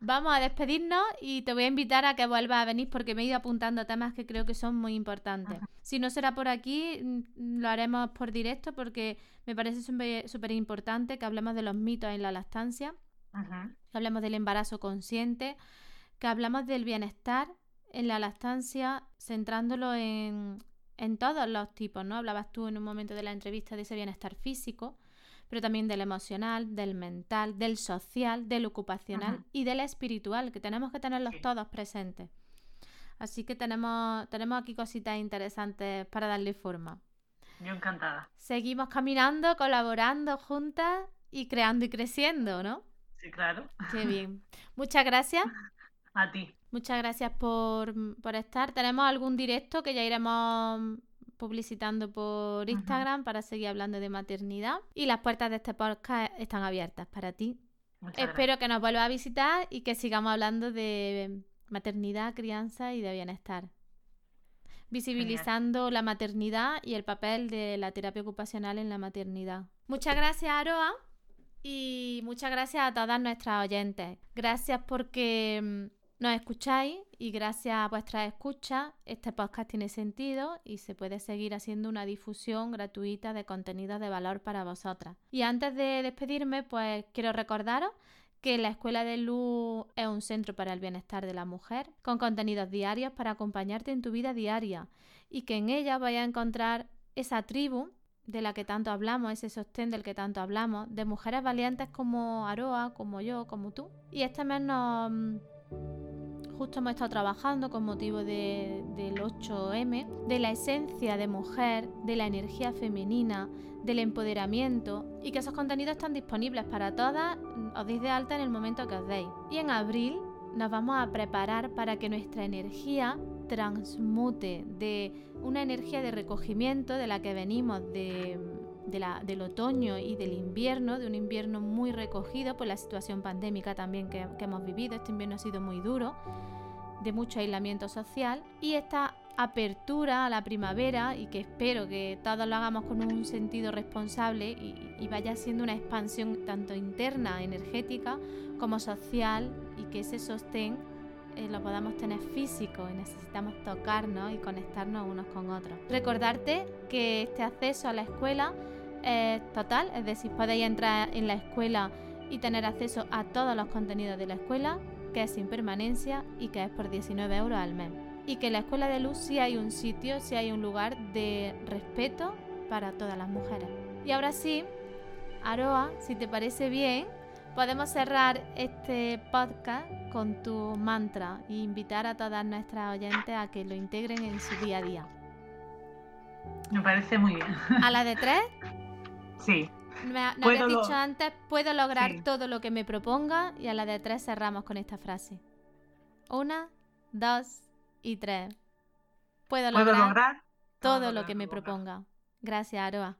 Vamos a despedirnos y te voy a invitar a que vuelvas a venir porque me he ido apuntando temas que creo que son muy importantes. Si no será por aquí, mm, lo haremos por directo porque me parece súper importante que hablemos de los mitos en la lactancia, que hablemos del embarazo consciente, que hablamos del bienestar en la lactancia centrándolo en, en todos los tipos, ¿no? Hablabas tú en un momento de la entrevista de ese bienestar físico, pero también del emocional, del mental, del social, del ocupacional y del espiritual, que tenemos que tenerlos todos presentes. Así que tenemos, tenemos aquí cositas interesantes para darle forma.
Yo encantada.
Seguimos caminando, colaborando juntas y creando y creciendo, ¿no?
Sí, claro.
Qué bien. Muchas gracias.
A ti.
Muchas gracias por, por estar. Tenemos algún directo que ya iremos publicitando por Instagram para seguir hablando de maternidad. Y las puertas de este podcast están abiertas para ti. Espero que nos vuelvas a visitar y que sigamos hablando de maternidad, crianza y de bienestar. visibilizando la maternidad y el papel de la terapia ocupacional en la maternidad. Muchas gracias, Aroa. Y muchas gracias a todas nuestras oyentes. Gracias porque mm, nos escucháis y gracias a vuestras escuchas este podcast tiene sentido y se puede seguir haciendo una difusión gratuita de contenidos de valor para vosotras. Y antes de despedirme, pues quiero recordaros que la Escuela de Luz es un centro para el bienestar de la mujer, con contenidos diarios para acompañarte en tu vida diaria y que en ella vayas a encontrar esa tribu de la que tanto hablamos, ese sostén del que tanto hablamos, de mujeres valientes como Aroa, como yo, como tú. Y este mes nos justo hemos estado trabajando con motivo del 8M, de la esencia de mujer, de la energía femenina, del empoderamiento y que esos contenidos están disponibles para todas, os deis de alta en el momento que os deis. Y en abril nos vamos a preparar para que nuestra energía transmute de una energía de recogimiento de la que venimos de, del otoño y del invierno, de un invierno muy recogido por la situación pandémica también que, que hemos vivido. Este invierno ha sido muy duro, de mucho aislamiento social y esta apertura a la primavera y que espero que todos lo hagamos con un sentido responsable y, vaya siendo una expansión tanto interna, energética, como social y que ese sostén eh, lo podamos tener físico y necesitamos tocarnos y conectarnos unos con otros. Recordarte que este acceso a la escuela es total, es decir, podéis entrar en la escuela y tener acceso a todos los contenidos de la escuela, que es sin permanencia y que es por 19 euros al mes y que en la Escuela de Luz sí hay un sitio, sí hay un lugar de respeto para todas las mujeres. Y ahora sí, Aroa, si te parece bien, podemos cerrar este podcast con tu mantra e invitar a todas nuestras oyentes a que lo integren en su día a día.
Me parece muy bien.
¿A la de tres?
Sí.
Me, habías dicho antes, puedo lograr todo lo que me proponga y a la de tres cerramos con esta frase. Una, dos, y tres. Puedo lograr, todo lo que me proponga. Gracias, Aroa.